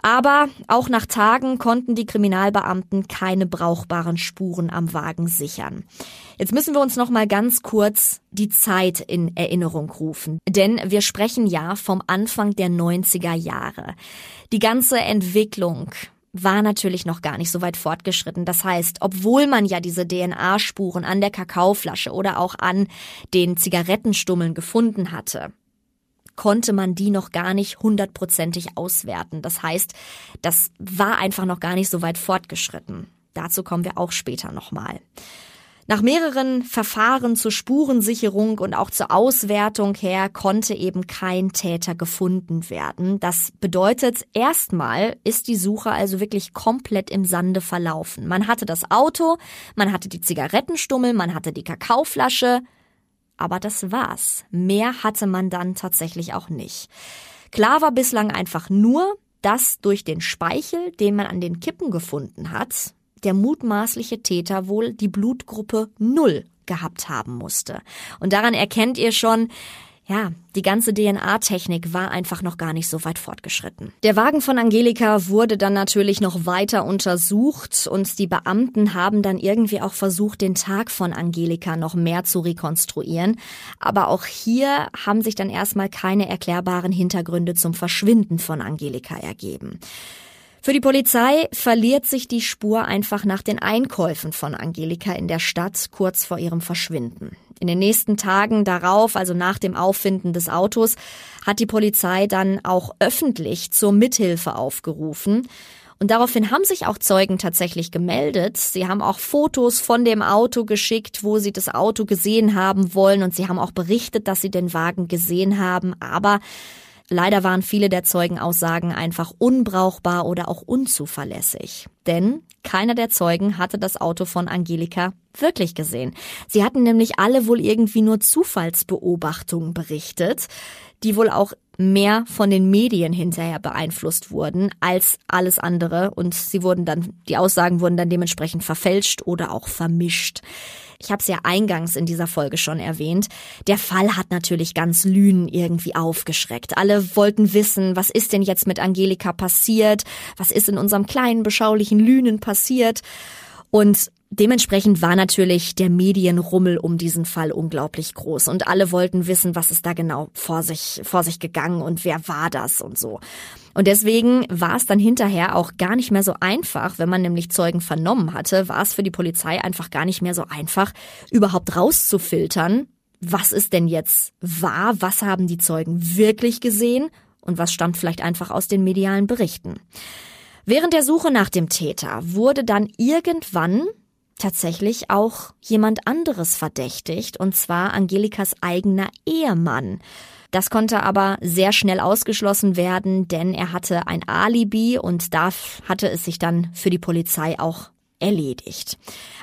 Aber auch nach Tagen konnten die Kriminalbeamten keine brauchbaren Spuren am Wagen sichern. Jetzt müssen wir uns noch mal ganz kurz die Zeit in Erinnerung rufen, denn wir sprechen ja vom Anfang der 90er Jahre. Die ganze Entwicklung war natürlich noch gar nicht so weit fortgeschritten. Das heißt, obwohl man ja diese DNA-Spuren an der Kakaoflasche oder auch an den Zigarettenstummeln gefunden hatte, konnte man die noch gar nicht hundertprozentig auswerten. Das heißt, das war einfach noch gar nicht so weit fortgeschritten. Dazu kommen wir auch später nochmal. Nach mehreren Verfahren zur Spurensicherung und auch zur Auswertung her konnte eben kein Täter gefunden werden. Das bedeutet, erstmal ist die Suche also wirklich komplett im Sande verlaufen. Man hatte das Auto, man hatte die Zigarettenstummel, man hatte die Kakaoflasche, aber das war's. Mehr hatte man dann tatsächlich auch nicht. Klar war bislang einfach nur, dass durch den Speichel, den man an den Kippen gefunden hat, der mutmaßliche Täter wohl die Blutgruppe Null gehabt haben musste. Und daran erkennt ihr schon, ja, die ganze DNA-Technik war einfach noch gar nicht so weit fortgeschritten. Der Wagen von Angelika wurde dann natürlich noch weiter untersucht und die Beamten haben dann irgendwie auch versucht, den Tag von Angelika noch mehr zu rekonstruieren. Aber auch hier haben sich dann erstmal keine erklärbaren Hintergründe zum Verschwinden von Angelika ergeben. Für die Polizei verliert sich die Spur einfach nach den Einkäufen von Angelika in der Stadt kurz vor ihrem Verschwinden. In den nächsten Tagen darauf, also nach dem Auffinden des Autos, hat die Polizei dann auch öffentlich zur Mithilfe aufgerufen. Und daraufhin haben sich auch Zeugen tatsächlich gemeldet. Sie haben auch Fotos von dem Auto geschickt, wo sie das Auto gesehen haben wollen. Und sie haben auch berichtet, dass sie den Wagen gesehen haben. Aber Leider waren viele der Zeugenaussagen einfach unbrauchbar oder auch unzuverlässig. Denn keiner der Zeugen hatte das Auto von Angelika wirklich gesehen. Sie hatten nämlich alle wohl irgendwie nur Zufallsbeobachtungen berichtet, die wohl auch mehr von den Medien hinterher beeinflusst wurden als alles andere und sie wurden dann, die Aussagen wurden dann dementsprechend verfälscht oder auch vermischt. Ich habe es ja eingangs in dieser Folge schon erwähnt. Der Fall hat natürlich ganz Lünen irgendwie aufgeschreckt. Alle wollten wissen, was ist denn jetzt mit Angelika passiert? Was ist in unserem kleinen, beschaulichen Lünen passiert? Und Dementsprechend war natürlich der Medienrummel um diesen Fall unglaublich groß und alle wollten wissen, was ist da genau vor sich, vor sich gegangen und wer war das und so. Und deswegen war es dann hinterher auch gar nicht mehr so einfach, wenn man nämlich Zeugen vernommen hatte, war es für die Polizei einfach gar nicht mehr so einfach, überhaupt rauszufiltern, was ist denn jetzt wahr, was haben die Zeugen wirklich gesehen und was stammt vielleicht einfach aus den medialen Berichten. Während der Suche nach dem Täter wurde dann irgendwann tatsächlich auch jemand anderes verdächtigt, und zwar Angelikas eigener Ehemann. Das konnte aber sehr schnell ausgeschlossen werden, denn er hatte ein Alibi und da hatte es sich dann für die Polizei auch erledigt.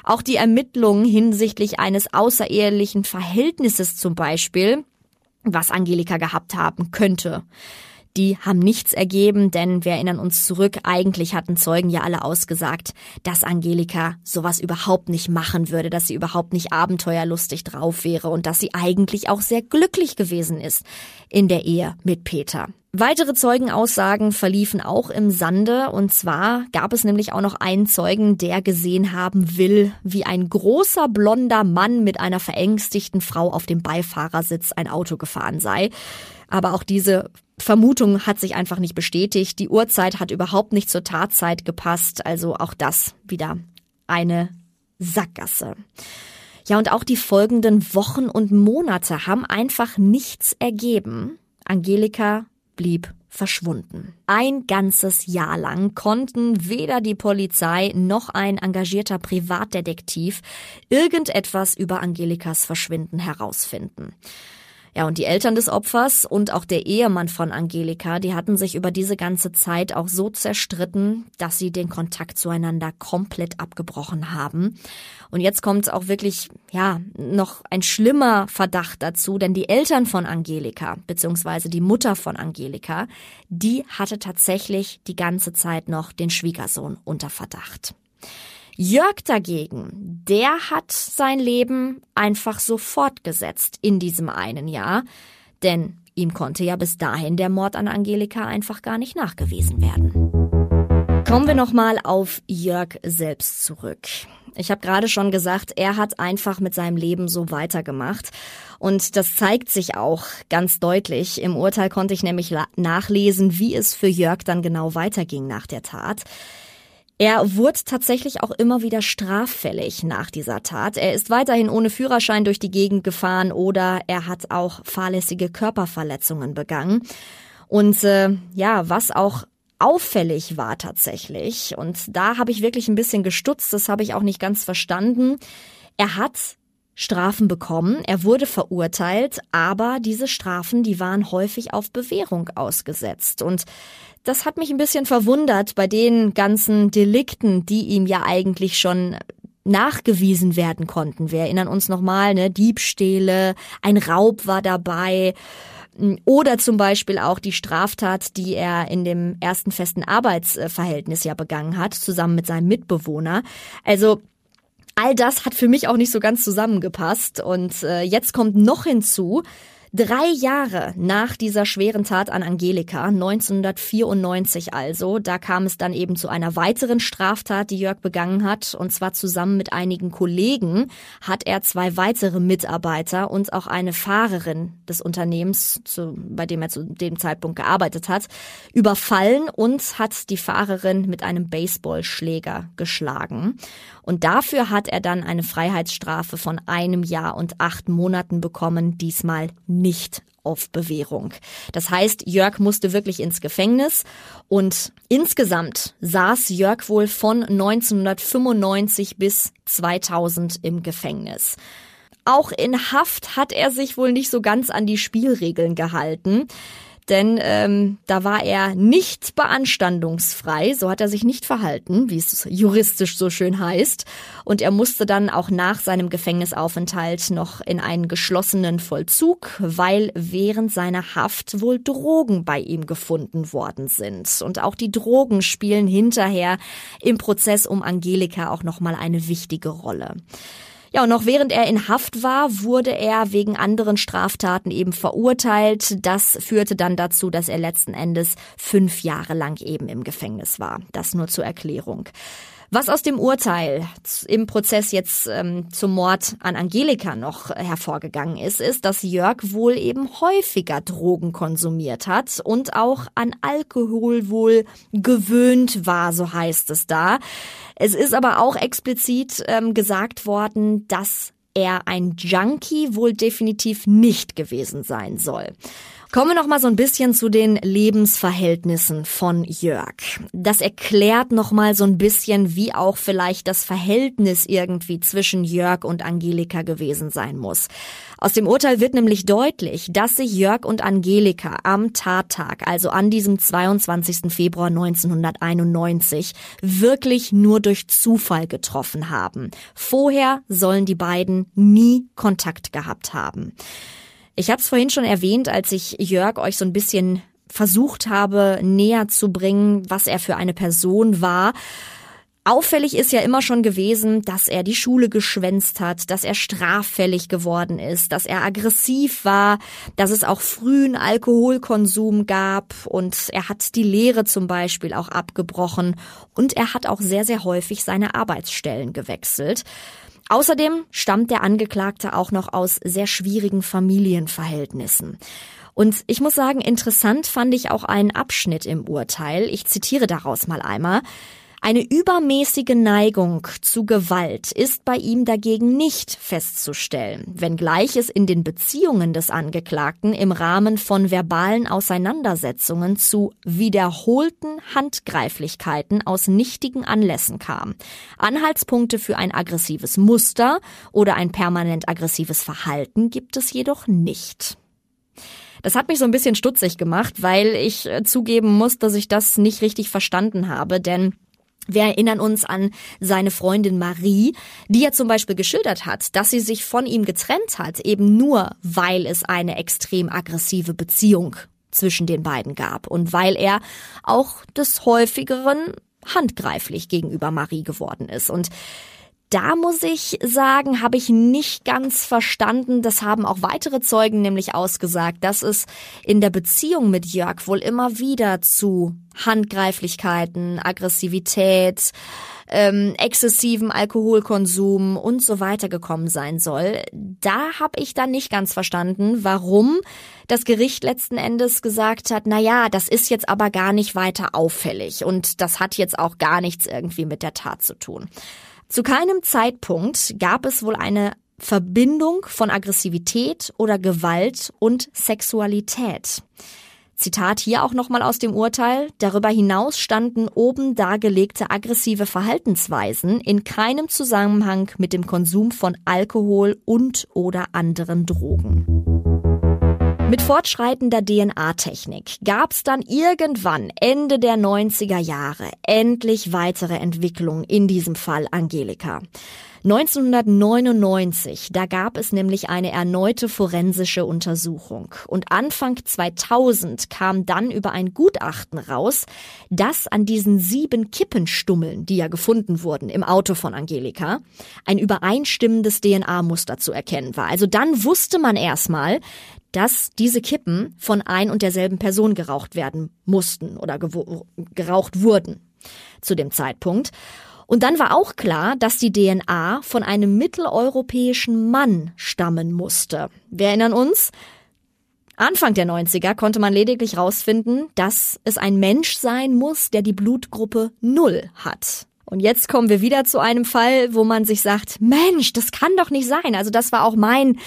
Auch die Ermittlungen hinsichtlich eines außerehelichen Verhältnisses zum Beispiel, was Angelika gehabt haben könnte, die haben nichts ergeben, denn wir erinnern uns zurück, eigentlich hatten Zeugen ja alle ausgesagt, dass Angelika sowas überhaupt nicht machen würde, dass sie überhaupt nicht abenteuerlustig drauf wäre und dass sie eigentlich auch sehr glücklich gewesen ist in der Ehe mit Peter. Weitere Zeugenaussagen verliefen auch im Sande, und zwar gab es nämlich auch noch einen Zeugen, der gesehen haben will, wie ein großer blonder Mann mit einer verängstigten Frau auf dem Beifahrersitz ein Auto gefahren sei. Aber auch diese Vermutung hat sich einfach nicht bestätigt. Die Uhrzeit hat überhaupt nicht zur Tatzeit gepasst. Also auch das wieder eine Sackgasse. Ja, und auch die folgenden Wochen und Monate haben einfach nichts ergeben. Angelika blieb verschwunden. Ein ganzes Jahr lang konnten weder die Polizei noch ein engagierter Privatdetektiv irgendetwas über Angelikas Verschwinden herausfinden. Ja, und die Eltern des Opfers und auch der Ehemann von Angelika, die hatten sich über diese ganze Zeit auch so zerstritten, dass sie den Kontakt zueinander komplett abgebrochen haben. Und jetzt kommt auch wirklich, ja, noch ein schlimmer Verdacht dazu, denn die Eltern von Angelika, beziehungsweise die Mutter von Angelika, die hatte tatsächlich die ganze Zeit noch den Schwiegersohn unter Verdacht. Jörg dagegen, der hat sein Leben einfach so fortgesetzt in diesem einen Jahr, denn ihm konnte ja bis dahin der Mord an Angelika einfach gar nicht nachgewiesen werden. Kommen wir nochmal auf Jörg selbst zurück. Ich habe gerade schon gesagt, er hat einfach mit seinem Leben so weitergemacht. Und das zeigt sich auch ganz deutlich. Im Urteil konnte ich nämlich nachlesen, wie es für Jörg dann genau weiterging nach der Tat. Er wurde tatsächlich auch immer wieder straffällig nach dieser Tat. Er ist weiterhin ohne Führerschein durch die Gegend gefahren oder er hat auch fahrlässige Körperverletzungen begangen. Und äh, ja, was auch auffällig war tatsächlich, und da habe ich wirklich ein bisschen gestutzt, das habe ich auch nicht ganz verstanden. Er hat Strafen bekommen. Er wurde verurteilt, aber diese Strafen, die waren häufig auf Bewährung ausgesetzt. Und das hat mich ein bisschen verwundert bei den ganzen Delikten, die ihm ja eigentlich schon nachgewiesen werden konnten. Wir erinnern uns nochmal, ne, Diebstähle, ein Raub war dabei. Oder zum Beispiel auch die Straftat, die er in dem ersten festen Arbeitsverhältnis ja begangen hat, zusammen mit seinem Mitbewohner. Also all das hat für mich auch nicht so ganz zusammengepasst. Und äh, jetzt kommt noch hinzu, Drei Jahre nach dieser schweren Tat an Angelika, 1994 also, da kam es dann eben zu einer weiteren Straftat, die Jörg begangen hat, und zwar zusammen mit einigen Kollegen hat er zwei weitere Mitarbeiter und auch eine Fahrerin des Unternehmens, zu, bei dem er zu dem Zeitpunkt gearbeitet hat, überfallen und hat die Fahrerin mit einem Baseballschläger geschlagen. Und dafür hat er dann eine Freiheitsstrafe von einem Jahr und acht Monaten bekommen, diesmal nicht auf Bewährung. Das heißt, Jörg musste wirklich ins Gefängnis und insgesamt saß Jörg wohl von 1995 bis 2000 im Gefängnis. Auch in Haft hat er sich wohl nicht so ganz an die Spielregeln gehalten denn ähm, da war er nicht beanstandungsfrei, so hat er sich nicht verhalten, wie es juristisch so schön heißt. Und er musste dann auch nach seinem Gefängnisaufenthalt noch in einen geschlossenen Vollzug, weil während seiner Haft wohl Drogen bei ihm gefunden worden sind. Und auch die Drogen spielen hinterher im Prozess um Angelika auch nochmal eine wichtige Rolle. Ja, und noch während er in Haft war, wurde er wegen anderen Straftaten eben verurteilt. Das führte dann dazu, dass er letzten Endes fünf Jahre lang eben im Gefängnis war. Das nur zur Erklärung. Was aus dem Urteil im Prozess jetzt ähm, zum Mord an Angelika noch hervorgegangen ist, ist, dass Jörg wohl eben häufiger Drogen konsumiert hat und auch an Alkohol wohl gewöhnt war, so heißt es da. Es ist aber auch explizit ähm, gesagt worden, dass er ein Junkie wohl definitiv nicht gewesen sein soll. Kommen wir noch mal so ein bisschen zu den Lebensverhältnissen von Jörg. Das erklärt noch mal so ein bisschen, wie auch vielleicht das Verhältnis irgendwie zwischen Jörg und Angelika gewesen sein muss. Aus dem Urteil wird nämlich deutlich, dass sich Jörg und Angelika am Tattag, also an diesem 22. Februar 1991, wirklich nur durch Zufall getroffen haben. Vorher sollen die beiden nie Kontakt gehabt haben. Ich habe es vorhin schon erwähnt, als ich Jörg euch so ein bisschen versucht habe, näher zu bringen, was er für eine Person war. Auffällig ist ja immer schon gewesen, dass er die Schule geschwänzt hat, dass er straffällig geworden ist, dass er aggressiv war, dass es auch frühen Alkoholkonsum gab und er hat die Lehre zum Beispiel auch abgebrochen und er hat auch sehr, sehr häufig seine Arbeitsstellen gewechselt. Außerdem stammt der Angeklagte auch noch aus sehr schwierigen Familienverhältnissen. Und ich muss sagen, interessant fand ich auch einen Abschnitt im Urteil. Ich zitiere daraus mal einmal. Eine übermäßige Neigung zu Gewalt ist bei ihm dagegen nicht festzustellen, wenngleich es in den Beziehungen des Angeklagten im Rahmen von verbalen Auseinandersetzungen zu wiederholten Handgreiflichkeiten aus nichtigen Anlässen kam. Anhaltspunkte für ein aggressives Muster oder ein permanent aggressives Verhalten gibt es jedoch nicht. Das hat mich so ein bisschen stutzig gemacht, weil ich äh, zugeben muss, dass ich das nicht richtig verstanden habe, denn wir erinnern uns an seine Freundin Marie, die ja zum Beispiel geschildert hat, dass sie sich von ihm getrennt hat, eben nur weil es eine extrem aggressive Beziehung zwischen den beiden gab und weil er auch des häufigeren handgreiflich gegenüber Marie geworden ist. Und da muss ich sagen, habe ich nicht ganz verstanden. Das haben auch weitere Zeugen nämlich ausgesagt, dass es in der Beziehung mit Jörg wohl immer wieder zu Handgreiflichkeiten, Aggressivität, ähm, exzessiven Alkoholkonsum und so weiter gekommen sein soll. Da habe ich dann nicht ganz verstanden, warum das Gericht letzten Endes gesagt hat, na ja, das ist jetzt aber gar nicht weiter auffällig und das hat jetzt auch gar nichts irgendwie mit der Tat zu tun. Zu keinem Zeitpunkt gab es wohl eine Verbindung von Aggressivität oder Gewalt und Sexualität. Zitat hier auch nochmal aus dem Urteil. Darüber hinaus standen oben dargelegte aggressive Verhaltensweisen in keinem Zusammenhang mit dem Konsum von Alkohol und oder anderen Drogen. Mit fortschreitender DNA-Technik gab es dann irgendwann Ende der 90er Jahre endlich weitere Entwicklungen in diesem Fall Angelika. 1999, da gab es nämlich eine erneute forensische Untersuchung. Und Anfang 2000 kam dann über ein Gutachten raus, dass an diesen sieben Kippenstummeln, die ja gefunden wurden im Auto von Angelika, ein übereinstimmendes DNA-Muster zu erkennen war. Also dann wusste man erstmal, dass diese Kippen von ein und derselben Person geraucht werden mussten oder geraucht wurden zu dem Zeitpunkt. Und dann war auch klar, dass die DNA von einem mitteleuropäischen Mann stammen musste. Wir erinnern uns, Anfang der 90er konnte man lediglich herausfinden, dass es ein Mensch sein muss, der die Blutgruppe Null hat. Und jetzt kommen wir wieder zu einem Fall, wo man sich sagt, Mensch, das kann doch nicht sein. Also das war auch mein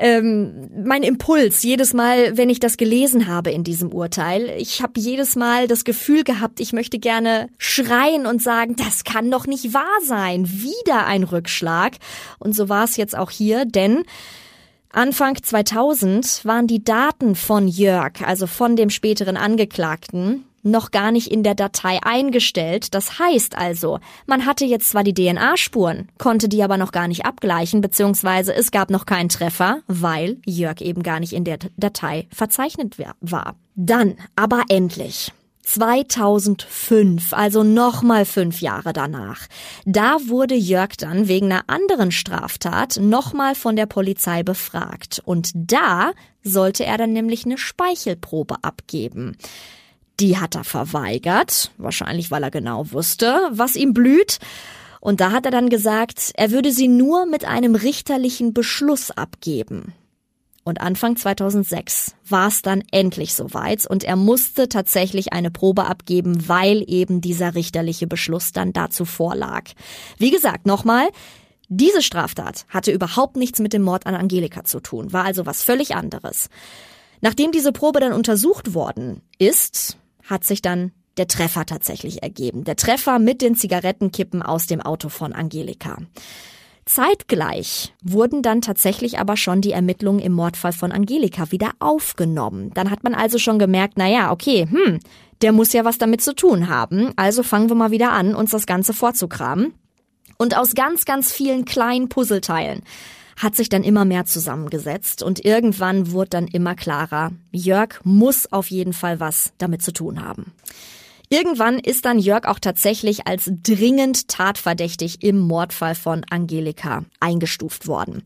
ähm, mein Impuls jedes Mal, wenn ich das gelesen habe in diesem Urteil. Ich habe jedes Mal das Gefühl gehabt, ich möchte gerne schreien und sagen, das kann doch nicht wahr sein. Wieder ein Rückschlag. Und so war es jetzt auch hier, denn Anfang 2000 waren die Daten von Jörg, also von dem späteren Angeklagten, noch gar nicht in der Datei eingestellt. Das heißt also, man hatte jetzt zwar die DNA-Spuren, konnte die aber noch gar nicht abgleichen, beziehungsweise es gab noch keinen Treffer, weil Jörg eben gar nicht in der Datei verzeichnet war. Dann aber endlich. 2005, also nochmal fünf Jahre danach. Da wurde Jörg dann wegen einer anderen Straftat nochmal von der Polizei befragt. Und da sollte er dann nämlich eine Speichelprobe abgeben. Die hat er verweigert, wahrscheinlich weil er genau wusste, was ihm blüht. Und da hat er dann gesagt, er würde sie nur mit einem richterlichen Beschluss abgeben. Und Anfang 2006 war es dann endlich soweit und er musste tatsächlich eine Probe abgeben, weil eben dieser richterliche Beschluss dann dazu vorlag. Wie gesagt, nochmal, diese Straftat hatte überhaupt nichts mit dem Mord an Angelika zu tun, war also was völlig anderes. Nachdem diese Probe dann untersucht worden ist, hat sich dann der Treffer tatsächlich ergeben. Der Treffer mit den Zigarettenkippen aus dem Auto von Angelika. Zeitgleich wurden dann tatsächlich aber schon die Ermittlungen im Mordfall von Angelika wieder aufgenommen. Dann hat man also schon gemerkt, na ja, okay, hm, der muss ja was damit zu tun haben. Also fangen wir mal wieder an, uns das Ganze vorzukramen. Und aus ganz, ganz vielen kleinen Puzzleteilen hat sich dann immer mehr zusammengesetzt und irgendwann wurde dann immer klarer, Jörg muss auf jeden Fall was damit zu tun haben. Irgendwann ist dann Jörg auch tatsächlich als dringend tatverdächtig im Mordfall von Angelika eingestuft worden.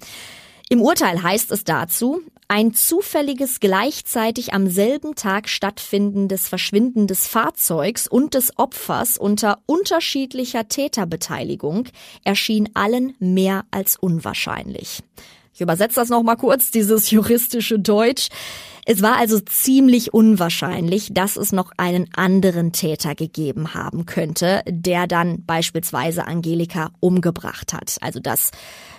Im Urteil heißt es dazu, ein zufälliges gleichzeitig am selben Tag stattfindendes Verschwinden des Fahrzeugs und des Opfers unter unterschiedlicher Täterbeteiligung erschien allen mehr als unwahrscheinlich. Ich übersetze das nochmal kurz, dieses juristische Deutsch. Es war also ziemlich unwahrscheinlich, dass es noch einen anderen Täter gegeben haben könnte, der dann beispielsweise Angelika umgebracht hat. Also das,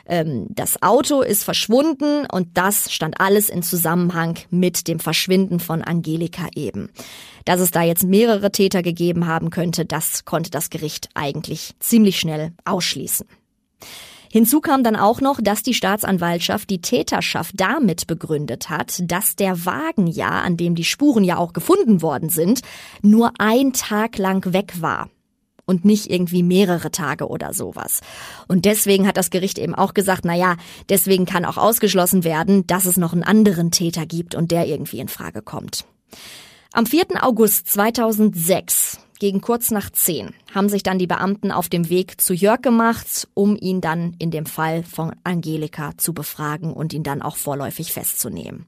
ähm, das Auto ist verschwunden und das stand alles in Zusammenhang mit dem Verschwinden von Angelika eben. Dass es da jetzt mehrere Täter gegeben haben könnte, das konnte das Gericht eigentlich ziemlich schnell ausschließen. Hinzu kam dann auch noch, dass die Staatsanwaltschaft die Täterschaft damit begründet hat, dass der Wagen ja, an dem die Spuren ja auch gefunden worden sind, nur ein Tag lang weg war und nicht irgendwie mehrere Tage oder sowas. Und deswegen hat das Gericht eben auch gesagt, na ja, deswegen kann auch ausgeschlossen werden, dass es noch einen anderen Täter gibt und der irgendwie in Frage kommt. Am 4. August 2006 gegen kurz nach zehn haben sich dann die Beamten auf dem Weg zu Jörg gemacht, um ihn dann in dem Fall von Angelika zu befragen und ihn dann auch vorläufig festzunehmen.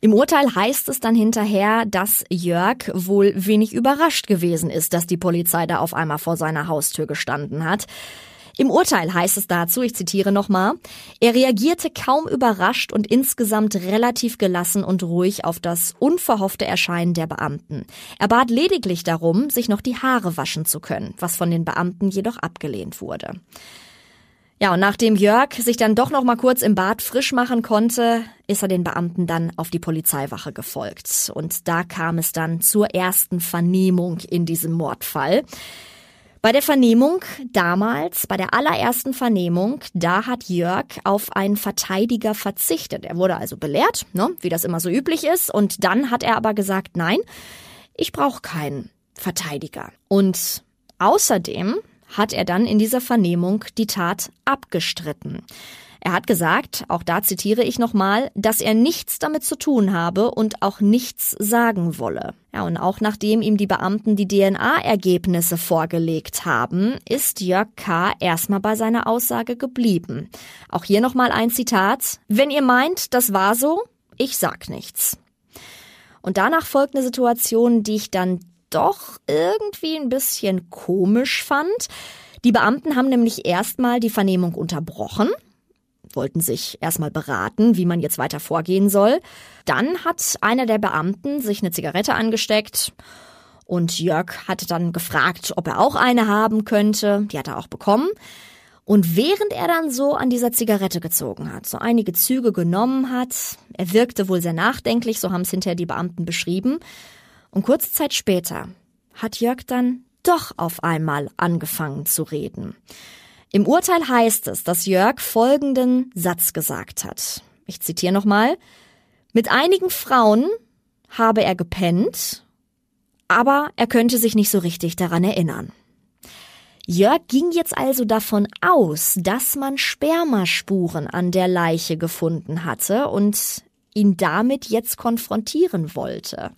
Im Urteil heißt es dann hinterher, dass Jörg wohl wenig überrascht gewesen ist, dass die Polizei da auf einmal vor seiner Haustür gestanden hat. Im Urteil heißt es dazu, ich zitiere nochmal, er reagierte kaum überrascht und insgesamt relativ gelassen und ruhig auf das unverhoffte Erscheinen der Beamten. Er bat lediglich darum, sich noch die Haare waschen zu können, was von den Beamten jedoch abgelehnt wurde. Ja, und nachdem Jörg sich dann doch noch mal kurz im Bad frisch machen konnte, ist er den Beamten dann auf die Polizeiwache gefolgt. Und da kam es dann zur ersten Vernehmung in diesem Mordfall. Bei der Vernehmung damals, bei der allerersten Vernehmung, da hat Jörg auf einen Verteidiger verzichtet. Er wurde also belehrt, ne, wie das immer so üblich ist. Und dann hat er aber gesagt, nein, ich brauche keinen Verteidiger. Und außerdem hat er dann in dieser Vernehmung die Tat abgestritten. Er hat gesagt, auch da zitiere ich nochmal, dass er nichts damit zu tun habe und auch nichts sagen wolle. Ja, und auch nachdem ihm die Beamten die DNA-Ergebnisse vorgelegt haben, ist Jörg K. erstmal bei seiner Aussage geblieben. Auch hier nochmal ein Zitat. Wenn ihr meint, das war so, ich sag nichts. Und danach folgt eine Situation, die ich dann doch irgendwie ein bisschen komisch fand. Die Beamten haben nämlich erstmal die Vernehmung unterbrochen wollten sich erstmal beraten, wie man jetzt weiter vorgehen soll. Dann hat einer der Beamten sich eine Zigarette angesteckt und Jörg hatte dann gefragt, ob er auch eine haben könnte. Die hat er auch bekommen. Und während er dann so an dieser Zigarette gezogen hat, so einige Züge genommen hat, er wirkte wohl sehr nachdenklich, so haben es hinterher die Beamten beschrieben. Und kurze Zeit später hat Jörg dann doch auf einmal angefangen zu reden. Im Urteil heißt es, dass Jörg folgenden Satz gesagt hat. Ich zitiere nochmal. Mit einigen Frauen habe er gepennt, aber er könnte sich nicht so richtig daran erinnern. Jörg ging jetzt also davon aus, dass man Spermaspuren an der Leiche gefunden hatte und ihn damit jetzt konfrontieren wollte.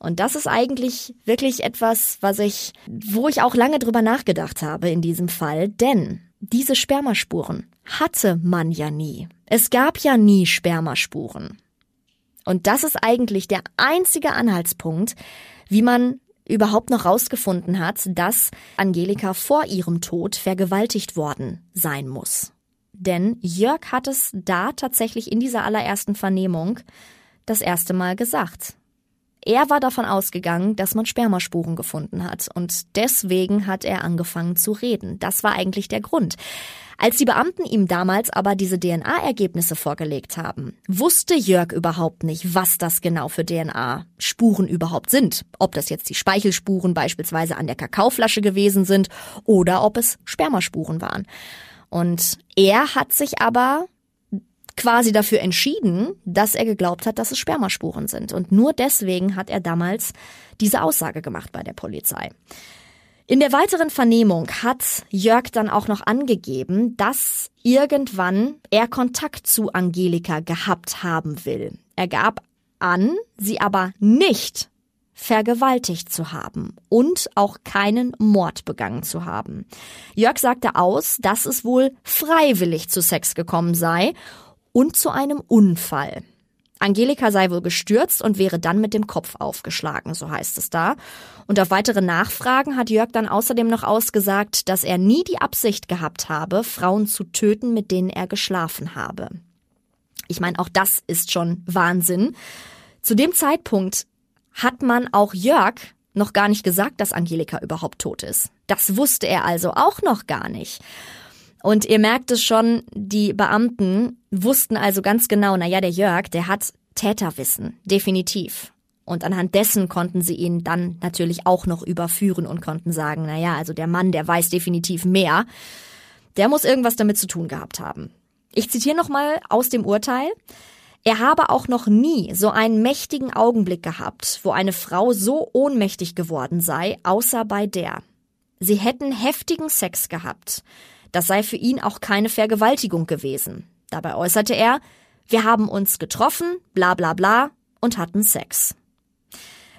Und das ist eigentlich wirklich etwas, was ich, wo ich auch lange drüber nachgedacht habe in diesem Fall, denn diese Spermaspuren hatte man ja nie. Es gab ja nie Spermaspuren. Und das ist eigentlich der einzige Anhaltspunkt, wie man überhaupt noch rausgefunden hat, dass Angelika vor ihrem Tod vergewaltigt worden sein muss. Denn Jörg hat es da tatsächlich in dieser allerersten Vernehmung das erste Mal gesagt. Er war davon ausgegangen, dass man Spermaspuren gefunden hat und deswegen hat er angefangen zu reden. Das war eigentlich der Grund. Als die Beamten ihm damals aber diese DNA-Ergebnisse vorgelegt haben, wusste Jörg überhaupt nicht, was das genau für DNA-Spuren überhaupt sind. Ob das jetzt die Speichelspuren beispielsweise an der Kakaoflasche gewesen sind oder ob es Spermaspuren waren. Und er hat sich aber quasi dafür entschieden, dass er geglaubt hat, dass es Spermaspuren sind. Und nur deswegen hat er damals diese Aussage gemacht bei der Polizei. In der weiteren Vernehmung hat Jörg dann auch noch angegeben, dass irgendwann er Kontakt zu Angelika gehabt haben will. Er gab an, sie aber nicht vergewaltigt zu haben und auch keinen Mord begangen zu haben. Jörg sagte aus, dass es wohl freiwillig zu Sex gekommen sei und zu einem Unfall. Angelika sei wohl gestürzt und wäre dann mit dem Kopf aufgeschlagen, so heißt es da. Und auf weitere Nachfragen hat Jörg dann außerdem noch ausgesagt, dass er nie die Absicht gehabt habe, Frauen zu töten, mit denen er geschlafen habe. Ich meine, auch das ist schon Wahnsinn. Zu dem Zeitpunkt hat man auch Jörg noch gar nicht gesagt, dass Angelika überhaupt tot ist. Das wusste er also auch noch gar nicht. Und ihr merkt es schon, die Beamten wussten also ganz genau, na ja, der Jörg, der hat Täterwissen, definitiv. Und anhand dessen konnten sie ihn dann natürlich auch noch überführen und konnten sagen, na ja, also der Mann, der weiß definitiv mehr. Der muss irgendwas damit zu tun gehabt haben. Ich zitiere nochmal aus dem Urteil. Er habe auch noch nie so einen mächtigen Augenblick gehabt, wo eine Frau so ohnmächtig geworden sei, außer bei der. Sie hätten heftigen Sex gehabt. Das sei für ihn auch keine Vergewaltigung gewesen. Dabei äußerte er, wir haben uns getroffen, bla bla bla, und hatten Sex.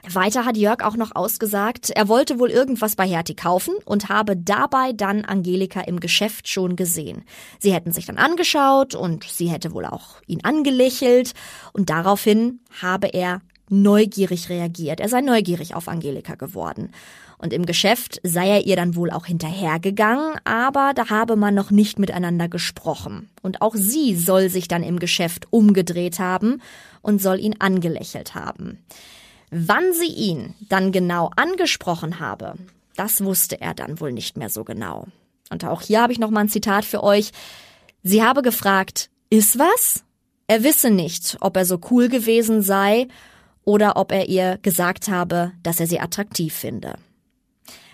Weiter hat Jörg auch noch ausgesagt, er wollte wohl irgendwas bei Hertie kaufen und habe dabei dann Angelika im Geschäft schon gesehen. Sie hätten sich dann angeschaut und sie hätte wohl auch ihn angelächelt und daraufhin habe er neugierig reagiert. Er sei neugierig auf Angelika geworden. Und im Geschäft sei er ihr dann wohl auch hinterhergegangen, aber da habe man noch nicht miteinander gesprochen. Und auch sie soll sich dann im Geschäft umgedreht haben und soll ihn angelächelt haben. Wann sie ihn dann genau angesprochen habe, das wusste er dann wohl nicht mehr so genau. Und auch hier habe ich noch mal ein Zitat für euch. Sie habe gefragt, ist was? Er wisse nicht, ob er so cool gewesen sei oder ob er ihr gesagt habe, dass er sie attraktiv finde.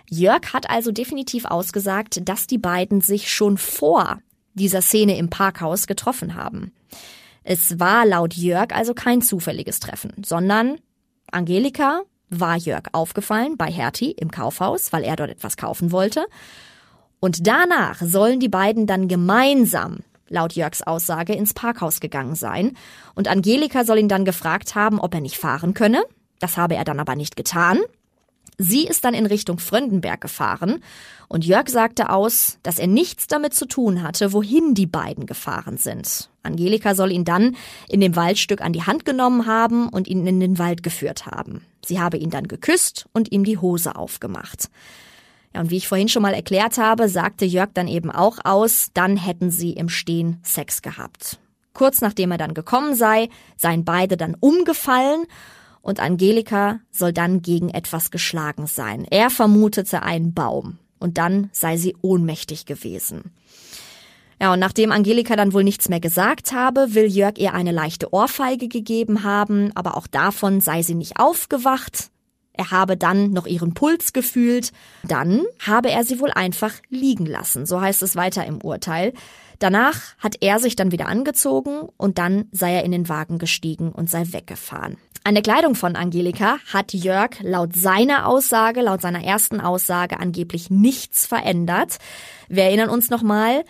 Jörg hat also definitiv ausgesagt, dass die beiden sich schon vor dieser Szene im Parkhaus getroffen haben. Es war laut Jörg also kein zufälliges Treffen, sondern Angelika war Jörg aufgefallen bei Hertie im Kaufhaus, weil er dort etwas kaufen wollte. Und danach sollen die beiden dann gemeinsam, laut Jörgs Aussage, ins Parkhaus gegangen sein. Und Angelika soll ihn dann gefragt haben, ob er nicht fahren könne. Das habe er dann aber nicht getan. Sie ist dann in Richtung Fröndenberg gefahren und Jörg sagte aus, dass er nichts damit zu tun hatte, wohin die beiden gefahren sind. Angelika soll ihn dann in dem Waldstück an die Hand genommen haben und ihn in den Wald geführt haben. Sie habe ihn dann geküsst und ihm die Hose aufgemacht. Ja, und wie ich vorhin schon mal erklärt habe, sagte Jörg dann eben auch aus, dann hätten sie im Stehen Sex gehabt. Kurz nachdem er dann gekommen sei, seien beide dann umgefallen und Angelika soll dann gegen etwas geschlagen sein. Er vermutete einen Baum und dann sei sie ohnmächtig gewesen. Ja, und nachdem Angelika dann wohl nichts mehr gesagt habe, will Jörg ihr eine leichte Ohrfeige gegeben haben, aber auch davon sei sie nicht aufgewacht. Er habe dann noch ihren Puls gefühlt. Dann habe er sie wohl einfach liegen lassen, so heißt es weiter im Urteil. Danach hat er sich dann wieder angezogen und dann sei er in den Wagen gestiegen und sei weggefahren. An der Kleidung von Angelika hat Jörg laut seiner Aussage, laut seiner ersten Aussage angeblich nichts verändert. Wir erinnern uns nochmal,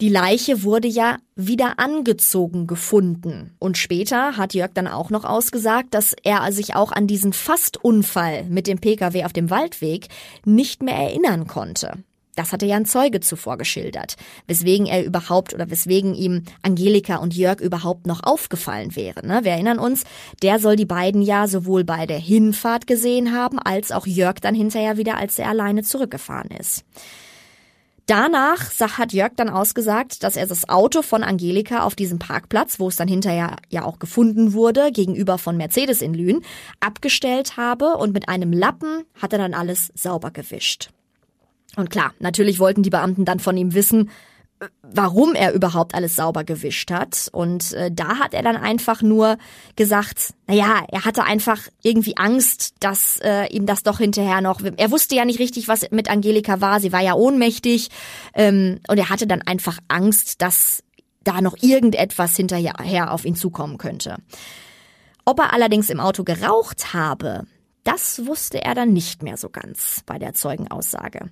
die Leiche wurde ja wieder angezogen gefunden. Und später hat Jörg dann auch noch ausgesagt, dass er sich auch an diesen Fastunfall mit dem Pkw auf dem Waldweg nicht mehr erinnern konnte. Das hatte ja ein Zeuge zuvor geschildert, weswegen er überhaupt oder weswegen ihm Angelika und Jörg überhaupt noch aufgefallen wäre. Ne? Wir erinnern uns, der soll die beiden ja sowohl bei der Hinfahrt gesehen haben, als auch Jörg dann hinterher wieder, als er alleine zurückgefahren ist. Danach hat Jörg dann ausgesagt, dass er das Auto von Angelika auf diesem Parkplatz, wo es dann hinterher ja auch gefunden wurde, gegenüber von Mercedes in Lünen, abgestellt habe und mit einem Lappen hat er dann alles sauber gewischt. Und klar, natürlich wollten die Beamten dann von ihm wissen, warum er überhaupt alles sauber gewischt hat. Und äh, da hat er dann einfach nur gesagt, naja, er hatte einfach irgendwie Angst, dass äh, ihm das doch hinterher noch. Er wusste ja nicht richtig, was mit Angelika war. Sie war ja ohnmächtig. Ähm, und er hatte dann einfach Angst, dass da noch irgendetwas hinterher auf ihn zukommen könnte. Ob er allerdings im Auto geraucht habe, das wusste er dann nicht mehr so ganz bei der Zeugenaussage.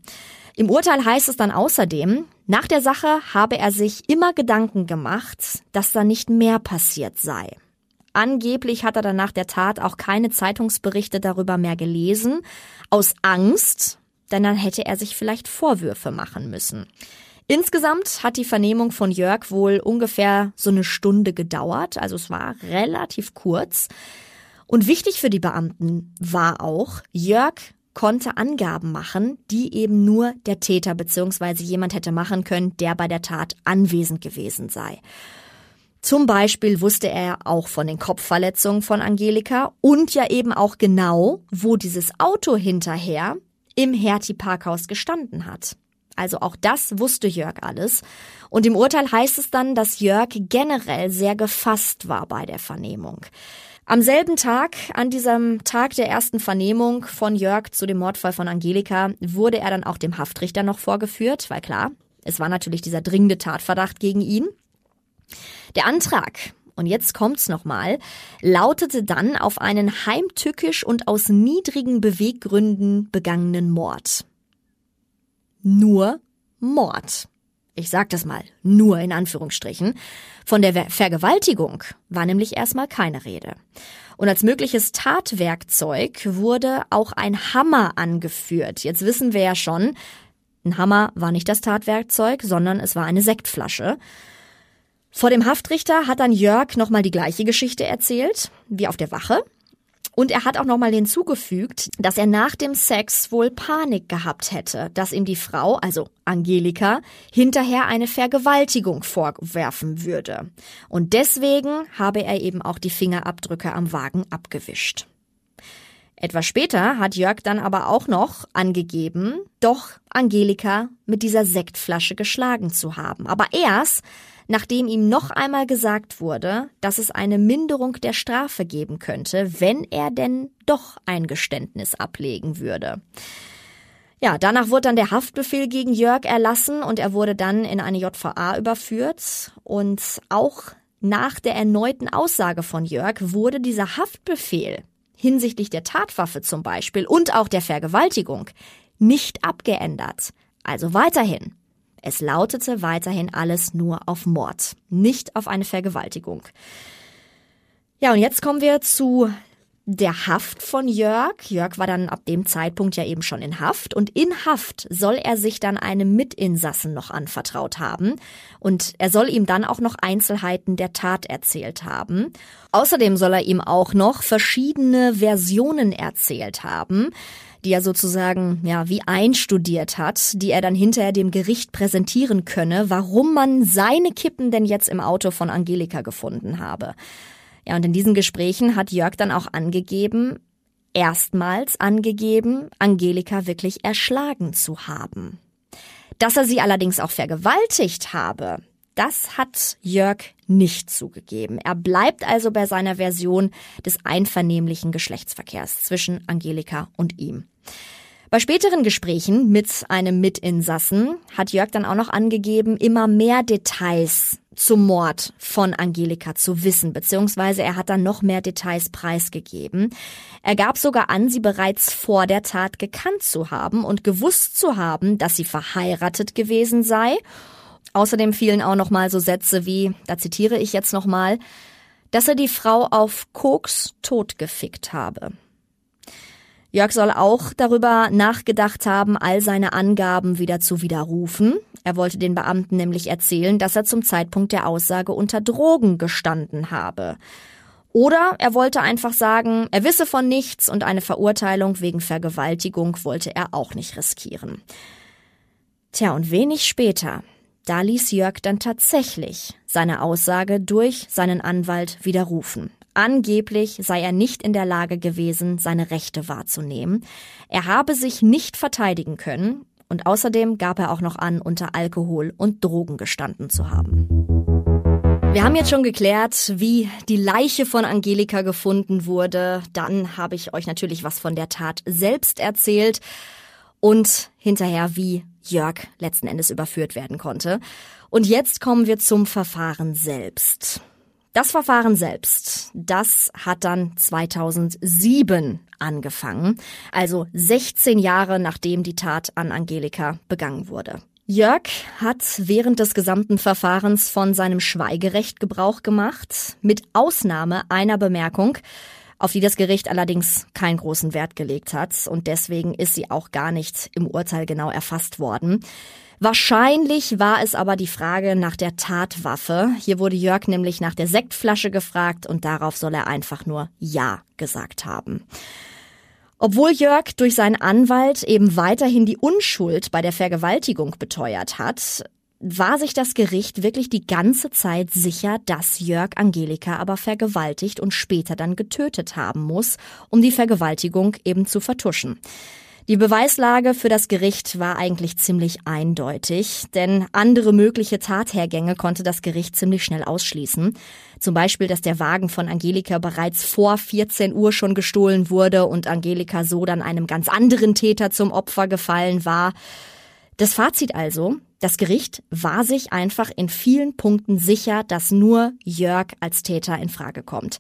Im Urteil heißt es dann außerdem, nach der Sache habe er sich immer Gedanken gemacht, dass da nicht mehr passiert sei. Angeblich hat er dann nach der Tat auch keine Zeitungsberichte darüber mehr gelesen, aus Angst, denn dann hätte er sich vielleicht Vorwürfe machen müssen. Insgesamt hat die Vernehmung von Jörg wohl ungefähr so eine Stunde gedauert, also es war relativ kurz. Und wichtig für die Beamten war auch, Jörg konnte Angaben machen, die eben nur der Täter bzw. jemand hätte machen können, der bei der Tat anwesend gewesen sei. Zum Beispiel wusste er auch von den Kopfverletzungen von Angelika und ja eben auch genau, wo dieses Auto hinterher im Hertie-Parkhaus gestanden hat. Also auch das wusste Jörg alles. Und im Urteil heißt es dann, dass Jörg generell sehr gefasst war bei der Vernehmung. Am selben Tag, an diesem Tag der ersten Vernehmung von Jörg zu dem Mordfall von Angelika, wurde er dann auch dem Haftrichter noch vorgeführt, weil klar, es war natürlich dieser dringende Tatverdacht gegen ihn. Der Antrag, und jetzt kommt's nochmal, lautete dann auf einen heimtückisch und aus niedrigen Beweggründen begangenen Mord. Nur Mord ich sag das mal, nur in Anführungsstrichen, von der Vergewaltigung war nämlich erstmal keine Rede. Und als mögliches Tatwerkzeug wurde auch ein Hammer angeführt. Jetzt wissen wir ja schon, ein Hammer war nicht das Tatwerkzeug, sondern es war eine Sektflasche. Vor dem Haftrichter hat dann Jörg nochmal die gleiche Geschichte erzählt, wie auf der Wache. Und er hat auch nochmal hinzugefügt, dass er nach dem Sex wohl Panik gehabt hätte, dass ihm die Frau, also Angelika, hinterher eine Vergewaltigung vorwerfen würde. Und deswegen habe er eben auch die Fingerabdrücke am Wagen abgewischt. Etwas später hat Jörg dann aber auch noch angegeben, doch Angelika mit dieser Sektflasche geschlagen zu haben. Aber erst, nachdem ihm noch einmal gesagt wurde, dass es eine Minderung der Strafe geben könnte, wenn er denn doch ein Geständnis ablegen würde. Ja, danach wurde dann der Haftbefehl gegen Jörg erlassen und er wurde dann in eine JVA überführt und auch nach der erneuten Aussage von Jörg wurde dieser Haftbefehl hinsichtlich der Tatwaffe zum Beispiel und auch der Vergewaltigung nicht abgeändert. Also weiterhin es lautete weiterhin alles nur auf Mord, nicht auf eine Vergewaltigung. Ja, und jetzt kommen wir zu der Haft von Jörg. Jörg war dann ab dem Zeitpunkt ja eben schon in Haft und in Haft soll er sich dann einem Mitinsassen noch anvertraut haben und er soll ihm dann auch noch Einzelheiten der Tat erzählt haben. Außerdem soll er ihm auch noch verschiedene Versionen erzählt haben die er sozusagen ja wie einstudiert hat, die er dann hinterher dem Gericht präsentieren könne, warum man seine Kippen denn jetzt im Auto von Angelika gefunden habe. Ja, und in diesen Gesprächen hat Jörg dann auch angegeben, erstmals angegeben, Angelika wirklich erschlagen zu haben. Dass er sie allerdings auch vergewaltigt habe, das hat Jörg nicht zugegeben. Er bleibt also bei seiner Version des einvernehmlichen Geschlechtsverkehrs zwischen Angelika und ihm. Bei späteren Gesprächen mit einem Mitinsassen hat Jörg dann auch noch angegeben, immer mehr Details zum Mord von Angelika zu wissen, beziehungsweise er hat dann noch mehr Details preisgegeben. Er gab sogar an, sie bereits vor der Tat gekannt zu haben und gewusst zu haben, dass sie verheiratet gewesen sei. Außerdem fielen auch noch mal so Sätze wie, da zitiere ich jetzt noch mal, dass er die Frau auf Koks totgefickt habe. Jörg soll auch darüber nachgedacht haben, all seine Angaben wieder zu widerrufen. Er wollte den Beamten nämlich erzählen, dass er zum Zeitpunkt der Aussage unter Drogen gestanden habe. Oder er wollte einfach sagen, er wisse von nichts und eine Verurteilung wegen Vergewaltigung wollte er auch nicht riskieren. Tja, und wenig später, da ließ Jörg dann tatsächlich seine Aussage durch seinen Anwalt widerrufen. Angeblich sei er nicht in der Lage gewesen, seine Rechte wahrzunehmen. Er habe sich nicht verteidigen können und außerdem gab er auch noch an, unter Alkohol und Drogen gestanden zu haben. Wir haben jetzt schon geklärt, wie die Leiche von Angelika gefunden wurde. Dann habe ich euch natürlich was von der Tat selbst erzählt und hinterher, wie Jörg letzten Endes überführt werden konnte. Und jetzt kommen wir zum Verfahren selbst. Das Verfahren selbst, das hat dann 2007 angefangen, also 16 Jahre nachdem die Tat an Angelika begangen wurde. Jörg hat während des gesamten Verfahrens von seinem Schweigerecht Gebrauch gemacht, mit Ausnahme einer Bemerkung, auf die das Gericht allerdings keinen großen Wert gelegt hat und deswegen ist sie auch gar nicht im Urteil genau erfasst worden. Wahrscheinlich war es aber die Frage nach der Tatwaffe. Hier wurde Jörg nämlich nach der Sektflasche gefragt und darauf soll er einfach nur Ja gesagt haben. Obwohl Jörg durch seinen Anwalt eben weiterhin die Unschuld bei der Vergewaltigung beteuert hat, war sich das Gericht wirklich die ganze Zeit sicher, dass Jörg Angelika aber vergewaltigt und später dann getötet haben muss, um die Vergewaltigung eben zu vertuschen. Die Beweislage für das Gericht war eigentlich ziemlich eindeutig, denn andere mögliche Tathergänge konnte das Gericht ziemlich schnell ausschließen. Zum Beispiel, dass der Wagen von Angelika bereits vor 14 Uhr schon gestohlen wurde und Angelika so dann einem ganz anderen Täter zum Opfer gefallen war. Das Fazit also, das Gericht war sich einfach in vielen Punkten sicher, dass nur Jörg als Täter in Frage kommt.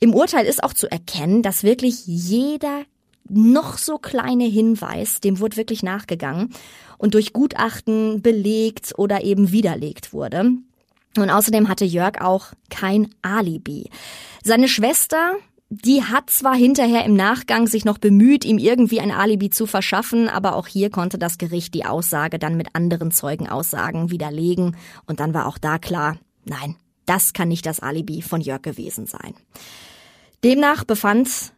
Im Urteil ist auch zu erkennen, dass wirklich jeder noch so kleine Hinweis, dem wurde wirklich nachgegangen und durch Gutachten belegt oder eben widerlegt wurde. Und außerdem hatte Jörg auch kein Alibi. Seine Schwester, die hat zwar hinterher im Nachgang sich noch bemüht, ihm irgendwie ein Alibi zu verschaffen, aber auch hier konnte das Gericht die Aussage dann mit anderen Zeugenaussagen widerlegen und dann war auch da klar, nein, das kann nicht das Alibi von Jörg gewesen sein. Demnach befand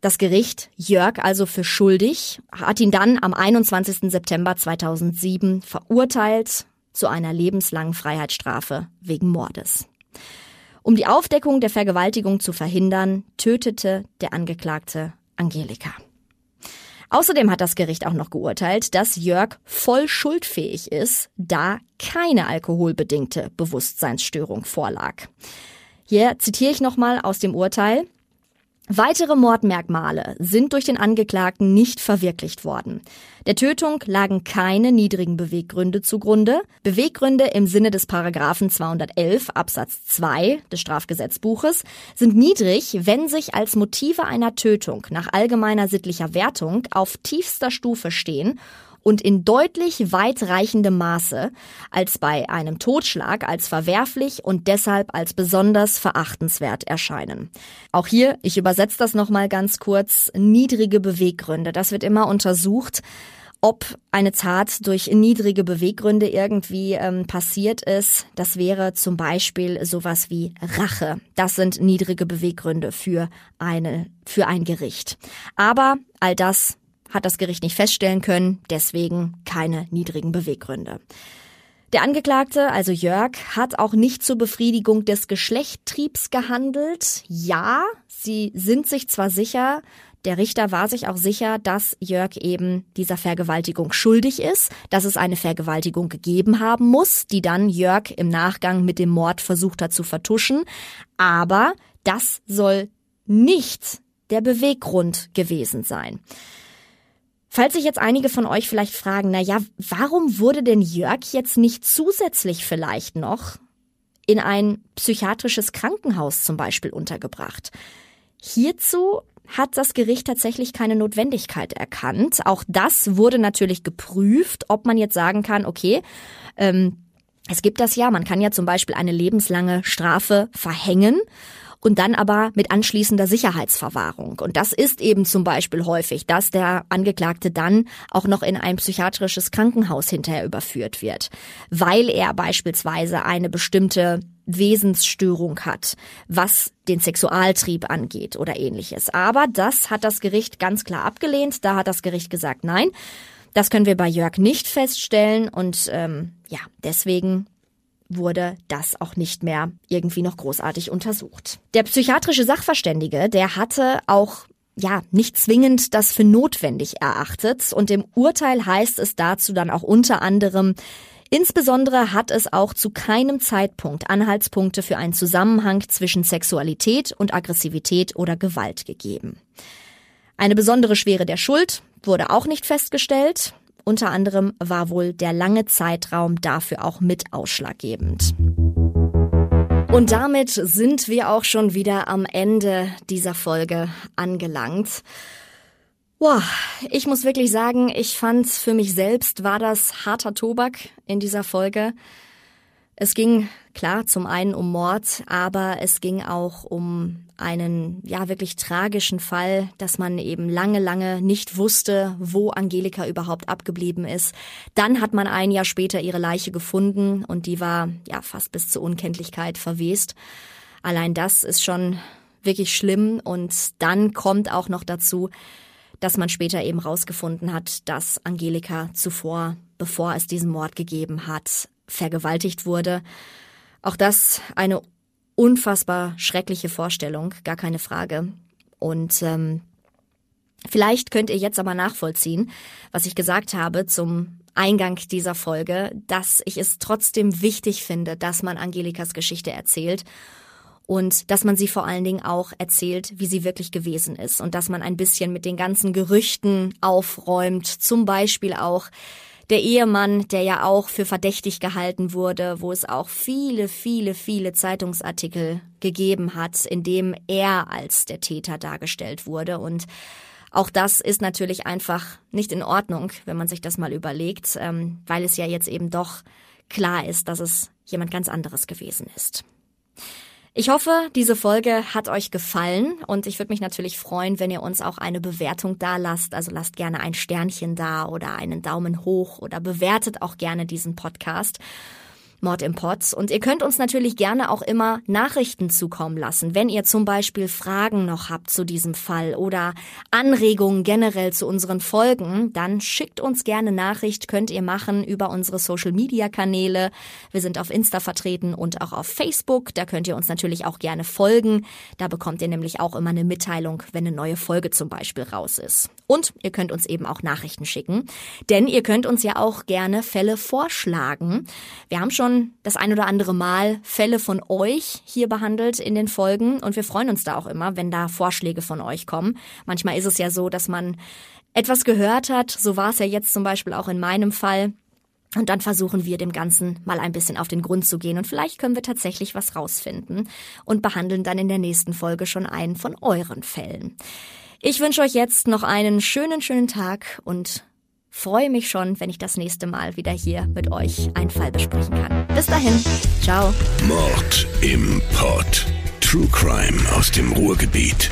das Gericht Jörg also für schuldig, hat ihn dann am 21. September 2007 verurteilt zu einer lebenslangen Freiheitsstrafe wegen Mordes. Um die Aufdeckung der Vergewaltigung zu verhindern, tötete der Angeklagte Angelika. Außerdem hat das Gericht auch noch geurteilt, dass Jörg voll schuldfähig ist, da keine alkoholbedingte Bewusstseinsstörung vorlag. Hier zitiere ich nochmal aus dem Urteil. Weitere Mordmerkmale sind durch den Angeklagten nicht verwirklicht worden. Der Tötung lagen keine niedrigen Beweggründe zugrunde. Beweggründe im Sinne des Paragraphen 211 Absatz 2 des Strafgesetzbuches sind niedrig, wenn sich als Motive einer Tötung nach allgemeiner sittlicher Wertung auf tiefster Stufe stehen und in deutlich weitreichendem Maße als bei einem Totschlag als verwerflich und deshalb als besonders verachtenswert erscheinen. Auch hier, ich übersetze das nochmal ganz kurz, niedrige Beweggründe. Das wird immer untersucht ob eine Tat durch niedrige Beweggründe irgendwie ähm, passiert ist. Das wäre zum Beispiel sowas wie Rache. Das sind niedrige Beweggründe für eine, für ein Gericht. Aber all das hat das Gericht nicht feststellen können, deswegen keine niedrigen Beweggründe. Der Angeklagte, also Jörg, hat auch nicht zur Befriedigung des Geschlechttriebs gehandelt. Ja, sie sind sich zwar sicher, der Richter war sich auch sicher, dass Jörg eben dieser Vergewaltigung schuldig ist, dass es eine Vergewaltigung gegeben haben muss, die dann Jörg im Nachgang mit dem Mord versucht hat zu vertuschen. Aber das soll nicht der Beweggrund gewesen sein. Falls sich jetzt einige von euch vielleicht fragen, na ja, warum wurde denn Jörg jetzt nicht zusätzlich vielleicht noch in ein psychiatrisches Krankenhaus zum Beispiel untergebracht? Hierzu hat das Gericht tatsächlich keine Notwendigkeit erkannt. Auch das wurde natürlich geprüft, ob man jetzt sagen kann, okay, ähm, es gibt das ja, man kann ja zum Beispiel eine lebenslange Strafe verhängen und dann aber mit anschließender Sicherheitsverwahrung. Und das ist eben zum Beispiel häufig, dass der Angeklagte dann auch noch in ein psychiatrisches Krankenhaus hinterher überführt wird, weil er beispielsweise eine bestimmte Wesensstörung hat, was den Sexualtrieb angeht oder ähnliches. Aber das hat das Gericht ganz klar abgelehnt. Da hat das Gericht gesagt, nein, das können wir bei Jörg nicht feststellen und ähm, ja, deswegen wurde das auch nicht mehr irgendwie noch großartig untersucht. Der psychiatrische Sachverständige, der hatte auch ja, nicht zwingend das für notwendig erachtet und im Urteil heißt es dazu dann auch unter anderem, Insbesondere hat es auch zu keinem Zeitpunkt Anhaltspunkte für einen Zusammenhang zwischen Sexualität und Aggressivität oder Gewalt gegeben. Eine besondere Schwere der Schuld wurde auch nicht festgestellt. Unter anderem war wohl der lange Zeitraum dafür auch mit ausschlaggebend. Und damit sind wir auch schon wieder am Ende dieser Folge angelangt. Boah, ich muss wirklich sagen, ich fand für mich selbst war das harter Tobak in dieser Folge. Es ging klar zum einen um Mord, aber es ging auch um einen ja wirklich tragischen Fall, dass man eben lange, lange nicht wusste, wo Angelika überhaupt abgeblieben ist. Dann hat man ein Jahr später ihre Leiche gefunden und die war ja fast bis zur Unkenntlichkeit verwest. Allein das ist schon wirklich schlimm und dann kommt auch noch dazu, dass man später eben rausgefunden hat, dass Angelika zuvor, bevor es diesen Mord gegeben hat, vergewaltigt wurde. Auch das eine unfassbar schreckliche Vorstellung, gar keine Frage. Und ähm, vielleicht könnt ihr jetzt aber nachvollziehen, was ich gesagt habe zum Eingang dieser Folge, dass ich es trotzdem wichtig finde, dass man Angelikas Geschichte erzählt und dass man sie vor allen Dingen auch erzählt, wie sie wirklich gewesen ist und dass man ein bisschen mit den ganzen Gerüchten aufräumt, zum Beispiel auch der Ehemann, der ja auch für verdächtig gehalten wurde, wo es auch viele, viele, viele Zeitungsartikel gegeben hat, in dem er als der Täter dargestellt wurde und auch das ist natürlich einfach nicht in Ordnung, wenn man sich das mal überlegt, ähm, weil es ja jetzt eben doch klar ist, dass es jemand ganz anderes gewesen ist. Ich hoffe, diese Folge hat euch gefallen und ich würde mich natürlich freuen, wenn ihr uns auch eine Bewertung da lasst. Also lasst gerne ein Sternchen da oder einen Daumen hoch oder bewertet auch gerne diesen Podcast. Mord im Potz. Und ihr könnt uns natürlich gerne auch immer Nachrichten zukommen lassen, wenn ihr zum Beispiel Fragen noch habt zu diesem Fall oder Anregungen generell zu unseren Folgen, dann schickt uns gerne Nachricht, könnt ihr machen über unsere Social Media Kanäle. Wir sind auf Insta vertreten und auch auf Facebook. Da könnt ihr uns natürlich auch gerne folgen. Da bekommt ihr nämlich auch immer eine Mitteilung, wenn eine neue Folge zum Beispiel raus ist. Und ihr könnt uns eben auch Nachrichten schicken, denn ihr könnt uns ja auch gerne Fälle vorschlagen. Wir haben schon das ein oder andere Mal Fälle von euch hier behandelt in den Folgen und wir freuen uns da auch immer, wenn da Vorschläge von euch kommen. Manchmal ist es ja so, dass man etwas gehört hat, so war es ja jetzt zum Beispiel auch in meinem Fall. Und dann versuchen wir dem Ganzen mal ein bisschen auf den Grund zu gehen und vielleicht können wir tatsächlich was rausfinden und behandeln dann in der nächsten Folge schon einen von euren Fällen. Ich wünsche euch jetzt noch einen schönen, schönen Tag und freue mich schon, wenn ich das nächste Mal wieder hier mit euch einen Fall besprechen kann. Bis dahin, ciao. Mord im Pod. True Crime aus dem Ruhrgebiet.